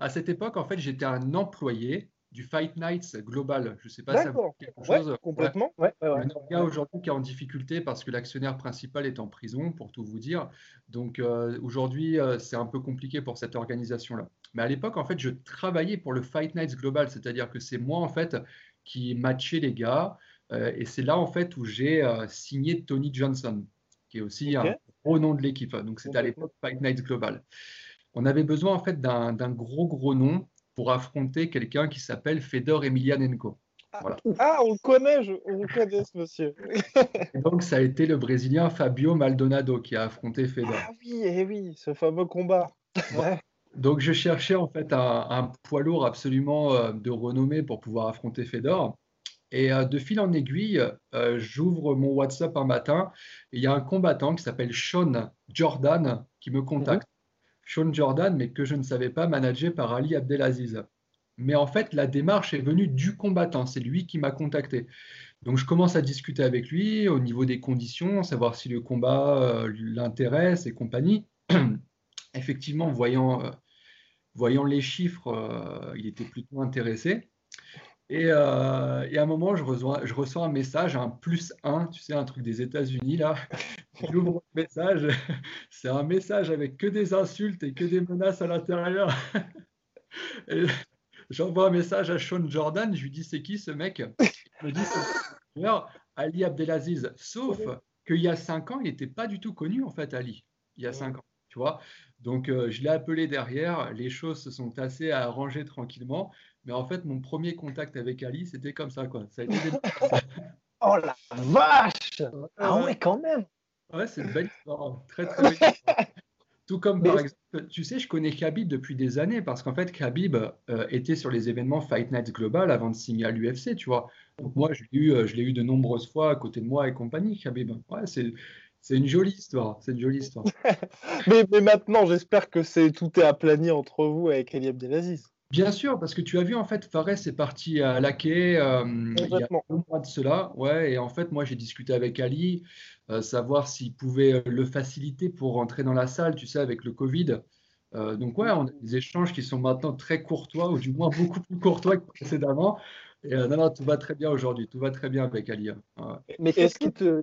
À cette époque, en fait, j'étais un employé du Fight Nights Global. Je ne sais pas si ça vous dit quelque Ouais, chose. complètement. Ouais, ouais, ouais. Le gars aujourd'hui qui est en difficulté parce que l'actionnaire principal est en prison, pour tout vous dire. Donc euh, aujourd'hui, euh, c'est un peu compliqué pour cette organisation-là. Mais à l'époque, en fait, je travaillais pour le Fight Nights Global, c'est-à-dire que c'est moi, en fait, qui matchais les gars. Euh, et c'est là, en fait, où j'ai signé Tony Johnson, qui est aussi un gros nom de l'équipe. Donc c'était à l'époque Fight Nights Global. On avait besoin, en fait, d'un gros, gros nom pour affronter quelqu'un qui s'appelle Fedor Emelianenko. Voilà. Ah, on le connaît, je- on le connaît, ce monsieur. Donc, ça a été le Brésilien Fabio Maldonado qui a affronté Fedor. Ah oui, eh oui, ce fameux combat. Ouais. Donc, je cherchais en fait un, un poids lourd absolument euh, de renommée pour pouvoir affronter Fedor. Et euh, de fil en aiguille, euh, j'ouvre mon WhatsApp un matin et il y a un combattant qui s'appelle Sean Jordan qui me contacte. Sean Jordan, mais que je ne savais pas, managé par Ali Abdelaziz. Mais en fait, la démarche est venue du combattant. C'est lui qui m'a contacté. Donc, je commence à discuter avec lui au niveau des conditions, savoir si le combat euh, l'intéresse et compagnie. Effectivement, voyant, euh, voyant les chiffres, euh, il était plutôt intéressé. Et, euh, et à un moment, je reçois, je reçois un message, un plus un, tu sais, un truc des États-Unis là. J'ouvre le message, c'est un message avec que des insultes et que des menaces à l'intérieur. J'envoie un message à Sean Jordan, je lui dis c'est qui ce mec? Il me dit c'est Ali Abdelaziz. Sauf qu'il y a cinq ans, il n'était pas du tout connu en fait, Ali. Il y a cinq ans, tu vois. Donc euh, je l'ai appelé derrière, les choses se sont assez arrangées tranquillement. Mais en fait, mon premier contact avec Ali, c'était comme ça, quoi. Ça a été des- Oh la vache Ah ouais, quand même Ouais, c'est une belle histoire. Très, très belle histoire. Tout comme, par exemple, tu sais, je connais Khabib depuis des années parce qu'en fait, Khabib euh, était sur les événements Fight Night Global avant de signer à l'UFC, tu vois. Donc, moi, je l'ai eu, euh, je l'ai eu de nombreuses fois à côté de moi et compagnie, Khabib. Ouais, c'est, c'est une jolie histoire. C'est une jolie histoire. Mais, mais maintenant, j'espère que c'est tout est aplani entre vous avec Ali Abdelaziz. Bien sûr, parce que tu as vu, en fait, Fares est parti à Laquais euh, il y a deux mois de cela. Ouais, et en fait, moi, j'ai discuté avec Ali, euh, savoir s'il pouvait euh, le faciliter pour rentrer dans la salle, tu sais, avec le Covid. Euh, donc, ouais, on a des échanges qui sont maintenant très courtois, ou du moins beaucoup plus courtois que précédemment. Et euh, non, non, tout va très bien aujourd'hui. Tout va très bien avec Ali. hein. Ouais. Mais Est-ce qu'est-ce que- qui te,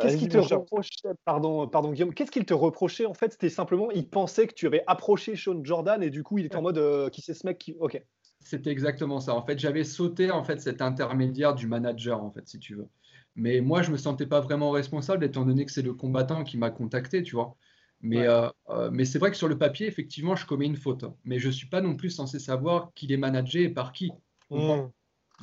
qu'est-ce Vas-y, qui te reprochait, pardon, pardon Guillaume, qu'est-ce qu'il te reprochait en fait? C'était simplement, il pensait que tu avais approché Sean Jordan et du coup il était en mode, euh, qui c'est ce mec qui, ok. C'était exactement ça. En fait, j'avais sauté en fait cet intermédiaire du manager, en fait, si tu veux. Mais moi, je me sentais pas vraiment responsable, étant donné que c'est le combattant qui m'a contacté, tu vois. Mais, Ouais. euh, euh, mais c'est vrai que sur le papier, effectivement, je commets une faute. Mais je suis pas non plus censé savoir qui est managé et par qui. Hmm.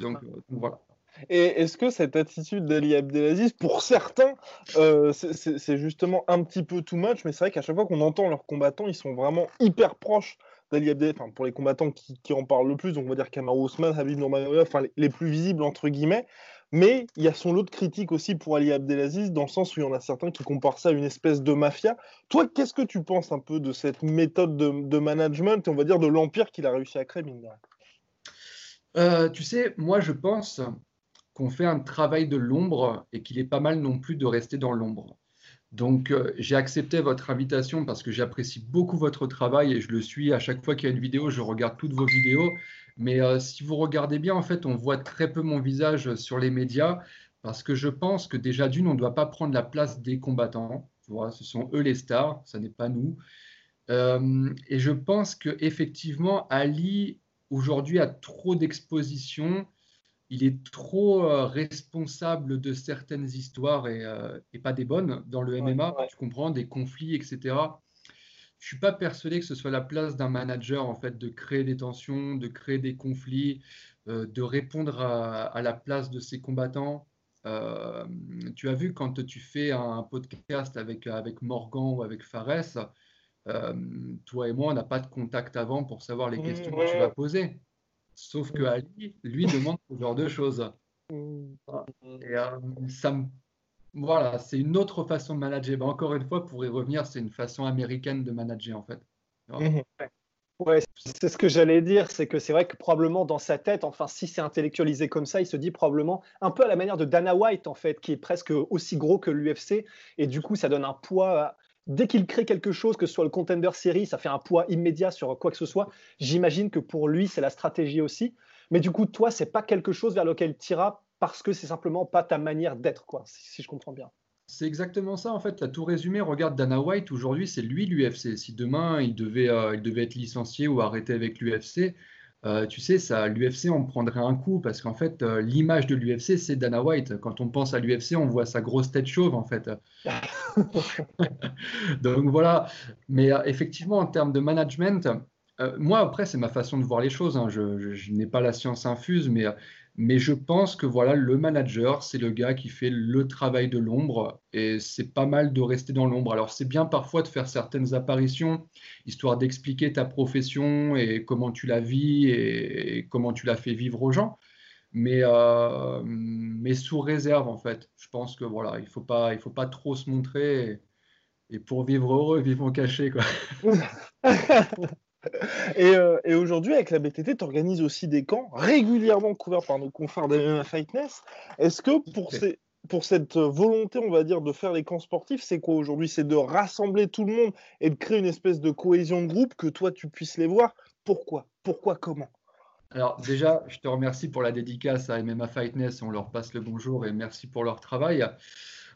Donc, euh, donc voilà. Et est-ce que cette attitude d'Ali Abdelaziz, pour certains, euh, c'est- justement un petit peu too much, mais c'est vrai qu'à chaque fois qu'on entend leurs combattants, ils sont vraiment hyper proches d'Ali Abdelaziz, enfin pour les combattants qui, en parlent le plus, donc on va dire Kamaru Usman, Habib Nurmagomedov, enfin les, plus visibles entre guillemets, mais il y a son lot de critiques aussi pour Ali Abdelaziz, dans le sens où il y en a certains qui comparent ça à une espèce de mafia. Toi, qu'est-ce que tu penses un peu de cette méthode de, management, on va dire de l'empire qu'il a réussi à créer, mine Euh, tu sais, moi, je pense qu'on fait un travail de l'ombre et qu'il est pas mal non plus de rester dans l'ombre. Donc, euh, j'ai accepté votre invitation parce que j'apprécie beaucoup votre travail et je le suis. À chaque fois qu'il y a une vidéo, je regarde toutes vos vidéos. Mais euh, si vous regardez bien, en fait, on voit très peu mon visage sur les médias parce que je pense que déjà d'une, on ne doit pas prendre la place des combattants. Vois, ce sont eux les stars, ce n'est pas nous. Euh, et je pense que effectivement, Ali aujourd'hui a trop d'exposition. Il est trop euh, responsable de certaines histoires et, euh, et pas des bonnes dans le MMA, ouais. tu comprends, des conflits, etc. Je suis pas persuadé que ce soit la place d'un manager en fait de créer des tensions, de créer des conflits, euh, de répondre à, à la place de ses combattants. Tu as vu quand tu fais un podcast avec, avec Morgan ou avec Fares, toi et moi, on n'a pas de contact avant pour savoir les Mmh, questions ouais, que tu vas poser. Sauf que Ali, lui, demande ce genre de choses. Hmm. Et euh, ça me... Voilà, c'est une autre façon de manager. Ben, encore une fois, pour y revenir, c'est une façon américaine de manager, en fait. Mhm. Ouais, c'est ce que j'allais dire, c'est que c'est vrai que probablement dans sa tête, enfin si c'est intellectualisé comme ça, il se dit probablement un peu à la manière de Dana White en fait, qui est presque aussi gros que l'UFC, et du coup ça donne un poids. Dès qu'il crée quelque chose, que ce soit le contender série, ça fait un poids immédiat sur quoi que ce soit. J'imagine que pour lui, c'est la stratégie aussi. Mais du coup, toi, c'est pas quelque chose vers lequel tu iras parce que c'est simplement pas ta manière d'être, quoi, si je comprends bien. C'est exactement ça, en fait. Tu as tout résumé. Regarde Dana White, aujourd'hui, c'est lui l'UFC. Si demain, euh, il devait être licencié ou arrêté avec l'UFC, euh, tu sais, ça, l'UFC, on prendrait un coup parce qu'en fait, euh, l'image de l'UFC, c'est Dana White. Quand on pense à l'UFC, on voit sa grosse tête chauve, en fait. Donc voilà. Mais effectivement, en termes de management, moi, après, c'est ma façon de voir les choses. Hein. Je, je n'ai pas la science infuse, mais mais je pense que voilà, le manager, c'est le gars qui fait le travail de l'ombre et c'est pas mal de rester dans l'ombre. Alors c'est bien parfois de faire certaines apparitions, histoire d'expliquer ta profession et comment tu la vis et, comment tu la fais vivre aux gens. Mais, euh, mais sous réserve en fait. Je pense que voilà, il faut pas, il faut pas trop se montrer. Et, et pour vivre heureux, vivons cachés quoi. Euh, et, aujourd'hui, avec la BTT, tu organises aussi des camps régulièrement couverts par nos confrères d'MMA Fightness. Est-ce que pour, ces, pour cette volonté, on va dire, de faire les camps sportifs, c'est quoi aujourd'hui? C'est de rassembler tout le monde et de créer une espèce de cohésion de groupe que toi, tu puisses les voir? Pourquoi? Pourquoi Comment? Alors déjà, je te remercie pour la dédicace à MMA Fightness, on leur passe le bonjour et merci pour leur travail.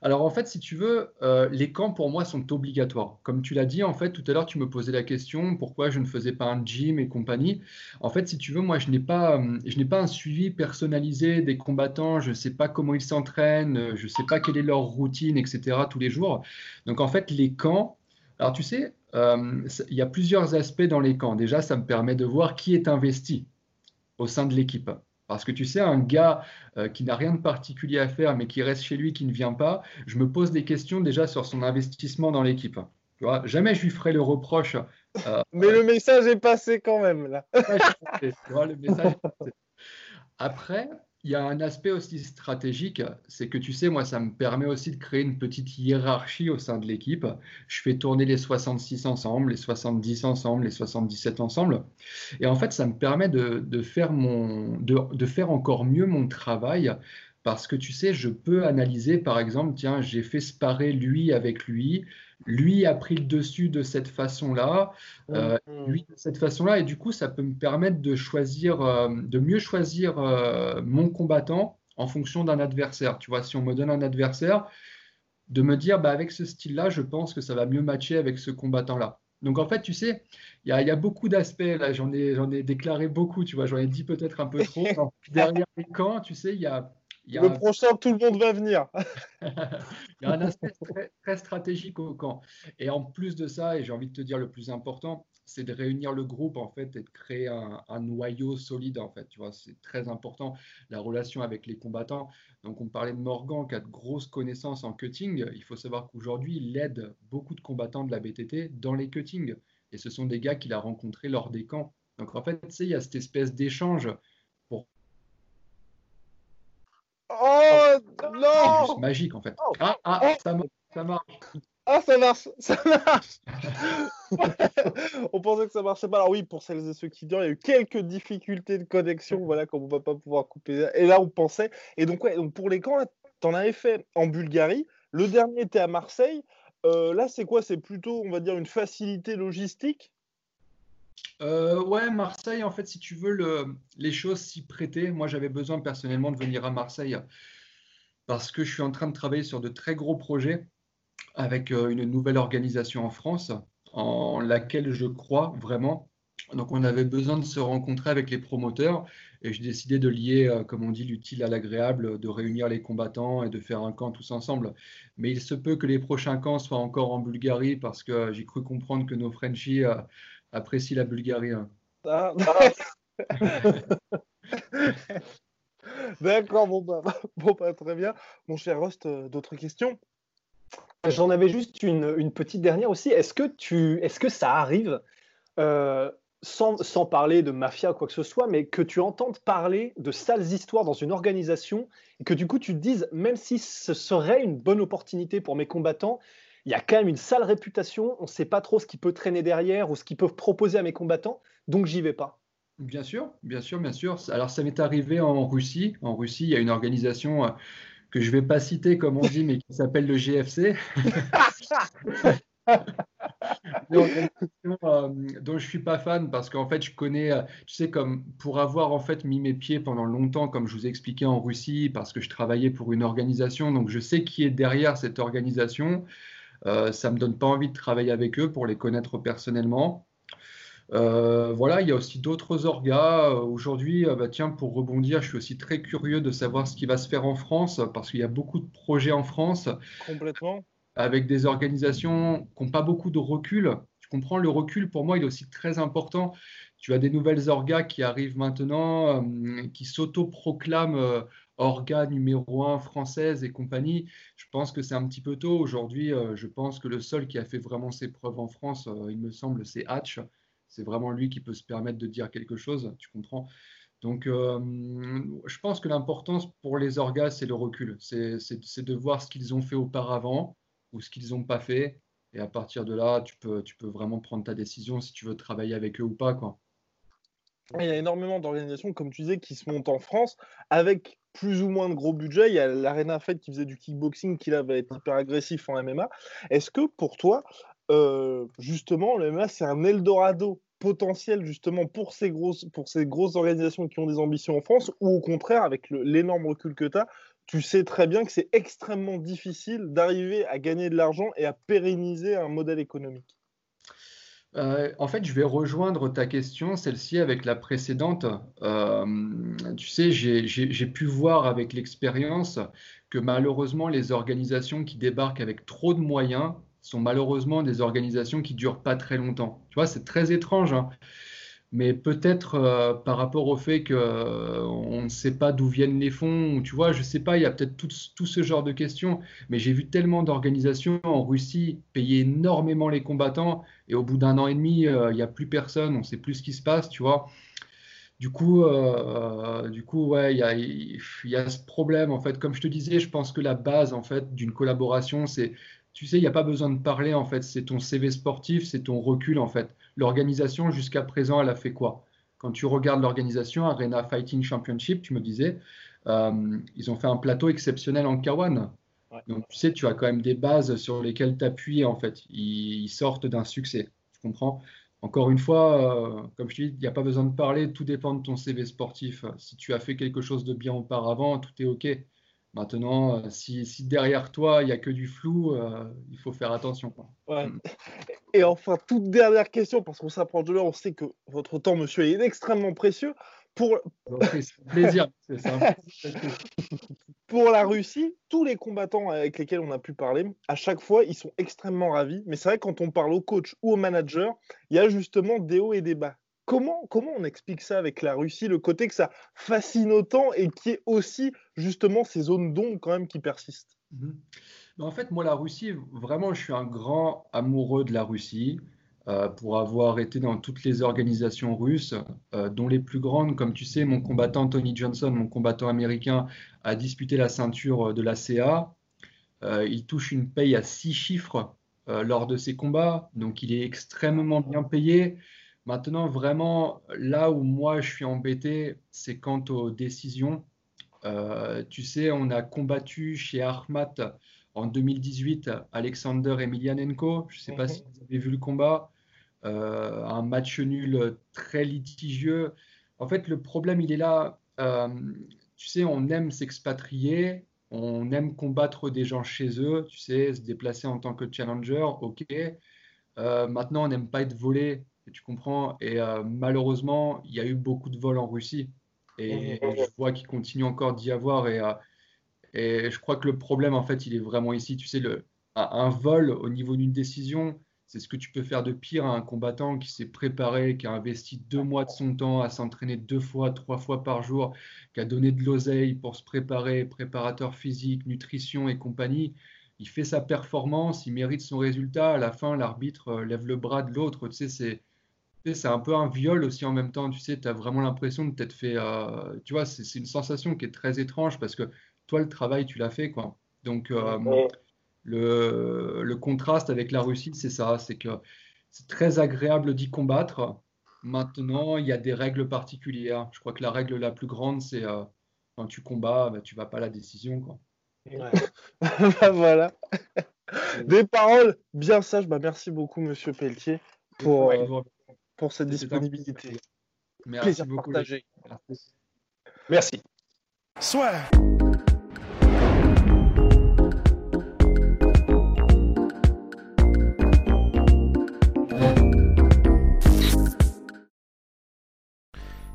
Alors en fait, si tu veux, euh, les camps pour moi sont obligatoires. Comme tu l'as dit, en fait, tout à l'heure, tu me posais la question pourquoi je ne faisais pas un gym et compagnie. En fait, si tu veux, moi, je n'ai pas, euh, je n'ai pas un suivi personnalisé des combattants. Je ne sais pas comment ils s'entraînent, je ne sais pas quelle est leur routine, etc. tous les jours. Donc en fait, les camps. Alors tu sais, euh, il y a plusieurs aspects dans les camps. Déjà, ça me permet de voir qui est investi au sein de l'équipe. Parce que tu sais, un gars euh, qui n'a rien de particulier à faire, mais qui reste chez lui, qui ne vient pas, je me pose des questions déjà sur son investissement dans l'équipe. Tu vois, jamais je lui ferai le reproche. Euh, mais le message est passé quand même là. le message est passé. Après, il y a un aspect aussi stratégique, c'est que tu sais, moi, ça me permet aussi de créer une petite hiérarchie au sein de l'équipe. Je fais tourner les 66 ensemble, les 70 ensemble, les 77 ensemble. Et en fait, ça me permet de, faire, mon, de faire encore mieux mon travail parce que tu sais, je peux analyser, par exemple, tiens, j'ai fait sparer lui avec lui, lui a pris le dessus de cette façon-là, euh, mm-hmm. lui de cette façon-là, et du coup, ça peut me permettre de choisir, euh, de mieux choisir euh, mon combattant en fonction d'un adversaire. Tu vois, si on me donne un adversaire, de me dire, bah, avec ce style-là, je pense que ça va mieux matcher avec ce combattant-là. Donc en fait, tu sais, il y, a beaucoup d'aspects, là, j'en ai, j'en ai déclaré beaucoup, tu vois, j'en ai dit peut-être un peu trop. Derrière les camps, tu sais, il y a le prochain, tout le monde va venir. il y a un aspect très, stratégique au camp. Et en plus de ça, et j'ai envie de te dire le plus important, c'est de réunir le groupe en fait et de créer un, noyau solide en fait. Tu vois, c'est très important la relation avec les combattants. Donc on parlait de Morgan qui a de grosses connaissances en cutting. Il faut savoir qu'aujourd'hui il aide beaucoup de combattants de la BTT dans les cuttings. Et ce sont des gars qu'il a rencontrés lors des camps. Donc en fait, tu sais, il y a cette espèce d'échange Oh non C'est magique en fait. Oh. Ah, ah, oh. ça, marche. Ah, ça marche, ça marche. on pensait que ça marchait pas. Alors oui, pour celles et ceux qui disent, il y a eu quelques difficultés de connexion, voilà, comme on va pas pouvoir couper. Et là, on pensait. Et donc ouais, donc pour les camps, tu en avais fait en Bulgarie. Le dernier était à Marseille. Euh, là, c'est quoi? C'est plutôt, on va dire, une facilité logistique? Euh, ouais, Marseille, en fait, si tu veux, le, les choses s'y prêtaient. Moi, j'avais besoin personnellement de venir à Marseille parce que je suis en train de travailler sur de très gros projets avec euh, une nouvelle organisation en France en laquelle je crois vraiment. Donc, on avait besoin de se rencontrer avec les promoteurs et j'ai décidé de lier, euh, comme on dit, l'utile à l'agréable, de réunir les combattants et de faire un camp tous ensemble. Mais il se peut que les prochains camps soient encore en Bulgarie parce que j'ai cru comprendre que nos Frenchies apprécie la Bulgarie. Hein. Ah. D'accord, bon, bah, bon bah, très bien. Mon cher Rost, euh, d'autres questions? J'en avais juste une, petite dernière aussi. Est-ce que, tu, est-ce que ça arrive, euh, sans, sans, parler de mafia ou quoi que ce soit, mais que tu entendes parler de sales histoires dans une organisation et que du coup tu te dises, même si ce serait une bonne opportunité pour mes combattants, il y a quand même une sale réputation, on ne sait pas trop ce qui peut traîner derrière ou ce qu'ils peuvent proposer à mes combattants. donc j'y vais pas. Bien sûr, bien sûr, bien sûr. Alors ça m'est arrivé en Russie. En Russie, il y a une organisation euh, que je ne vais pas citer comme on dit, mais qui s'appelle le GFC. Euh, dont je suis pas fan parce qu'en fait je connais, euh, tu sais comme pour avoir en fait mis mes pieds pendant longtemps, comme je vous ai expliqué en Russie, parce que je travaillais pour une organisation, donc je sais qui est derrière cette organisation. Euh, ça me donne pas envie de travailler avec eux pour les connaître personnellement. Euh, voilà, il y a aussi d'autres orgas. Aujourd'hui, bah, tiens, pour rebondir, je suis aussi très curieux de savoir ce qui va se faire en France parce qu'il y a beaucoup de projets en France. Complètement avec des organisations qui n'ont pas beaucoup de recul. Tu comprends, le recul, pour moi, il est aussi très important. Tu as des nouvelles orgas qui arrivent maintenant, euh, qui s'auto-proclament euh, orga numéro un française et compagnie. Je pense que c'est un petit peu tôt. Aujourd'hui, euh, je pense que le seul qui a fait vraiment ses preuves en France, il me semble, c'est Hatch. C'est vraiment lui qui peut se permettre de dire quelque chose, tu comprends donc, je pense que l'importance pour les orgas, c'est le recul. C'est de voir ce qu'ils ont fait auparavant, ou ce qu'ils n'ont pas fait. Et à partir de là, tu peux, vraiment prendre ta décision si tu veux travailler avec eux ou pas. Il y a énormément d'organisations, comme tu disais, qui se montent en France avec plus ou moins de gros budget. Il y a l'Arena Fed qui faisait du kickboxing, qui là va être hyper agressif en MMA. Est-ce que pour toi, euh, justement, le MMA, c'est un Eldorado potentiel justement pour ces, grosses, pour ces grosses organisations qui ont des ambitions en France, ou au contraire, avec l'énorme recul que tu as, tu sais très bien que c'est extrêmement difficile d'arriver à gagner de l'argent et à pérenniser un modèle économique? Euh, en fait, je vais rejoindre ta question, celle-ci, avec la précédente. Euh, tu sais, j'ai pu voir avec l'expérience que malheureusement, les organisations qui débarquent avec trop de moyens sont malheureusement des organisations qui durent pas très longtemps. Tu vois, c'est très étrange. Hein mais peut-être euh, par rapport au fait qu'on euh, ne sait pas d'où viennent les fonds, tu vois, je ne sais pas, il y a peut-être tout, ce genre de questions, mais j'ai vu tellement d'organisations en Russie payer énormément les combattants, et au bout d'un an et demi, euh, il n'y a plus personne, on ne sait plus ce qui se passe, tu vois. Du coup, du coup, ouais, il y y a, ce problème, en fait. Comme je te disais, je pense que la base, en fait, d'une collaboration, c'est, tu sais, il n'y a pas besoin de parler, en fait, c'est ton CV sportif, c'est ton recul, en fait l'organisation jusqu'à présent, elle a fait quoi? Quand tu regardes l'organisation Arena Fighting Championship, tu me disais, euh, ils ont fait un plateau exceptionnel en K1. Donc tu sais, tu as quand même des bases sur lesquelles t'appuyer en fait. Ils, sortent d'un succès. Tu comprends Encore une fois, euh, comme je te dis, il n'y a pas besoin de parler, tout dépend de ton CV sportif. Si tu as fait quelque chose de bien auparavant, tout est OK. Maintenant, euh, si, derrière toi, il n'y a que du flou, euh, il faut faire attention. Mm. Et enfin, toute dernière question, parce qu'on s'approche de l'heure, on sait que votre temps, monsieur, est extrêmement précieux. Pour... plaisir. pour la Russie, tous les combattants avec lesquels on a pu parler, à chaque fois, ils sont extrêmement ravis. Mais c'est vrai, quand on parle au coach ou au manager, il y a justement des hauts et des bas. Comment, comment on explique ça avec la Russie, le côté que ça fascine autant et qui est aussi justement ces zones d'ombre quand même qui persistent? Mhm. En fait, moi, la Russie, vraiment, je suis un grand amoureux de la Russie. Euh, pour avoir été dans toutes les organisations russes, euh, dont les plus grandes, comme tu sais, mon combattant Tony Johnson, mon combattant américain, a disputé la ceinture de la CA. Euh, il touche une paye à six chiffres lors de ses combats, donc il est extrêmement bien payé. Maintenant, vraiment, là où moi je suis embêté, c'est quant aux décisions. Euh, tu sais, on a combattu chez Armat en 2018 Alexander Emelianenko. Je ne sais pas si vous avez vu le combat. Euh, un match nul très litigieux. En fait, le problème, il est là. Euh, tu sais, on aime s'expatrier, on aime combattre des gens chez eux, tu sais, se déplacer en tant que challenger, ok. maintenant, on n'aime pas être volé tu comprends. Et euh, malheureusement, il y a eu beaucoup de vols en Russie. Et, je vois qu'il continue encore d'y avoir. Et, euh, et je crois que le problème, en fait, il est vraiment ici. Tu sais, le, un, vol au niveau d'une décision, c'est ce que tu peux faire de pire à un combattant qui s'est préparé, qui a investi deux mois de son temps à s'entraîner deux fois, trois fois par jour, qui a donné de l'oseille pour se préparer, préparateur physique, nutrition et compagnie. Il fait sa performance, il mérite son résultat. À la fin, l'arbitre euh, lève le bras de l'autre. Tu sais, c'est c'est un peu un viol aussi en même temps. Tu sais, tu as vraiment l'impression de t'être fait. Euh, tu vois, c'est une sensation qui est très étrange parce que toi, le travail, tu l'as fait, quoi. Donc, euh, le, le, contraste avec la Russie, c'est ça c'est que c'est très agréable d'y combattre. Maintenant, il y a des règles particulières. Je crois que la règle la plus grande, c'est euh, quand tu combats, bah, tu vas pas à la décision. Quoi. Bah, voilà. Des paroles bien sages. Bah, merci beaucoup, monsieur Pelletier, pour, Ouais, euh, pour cette disponibilité. plaisir. Merci Plaisir beaucoup. partagé. Merci. Soit.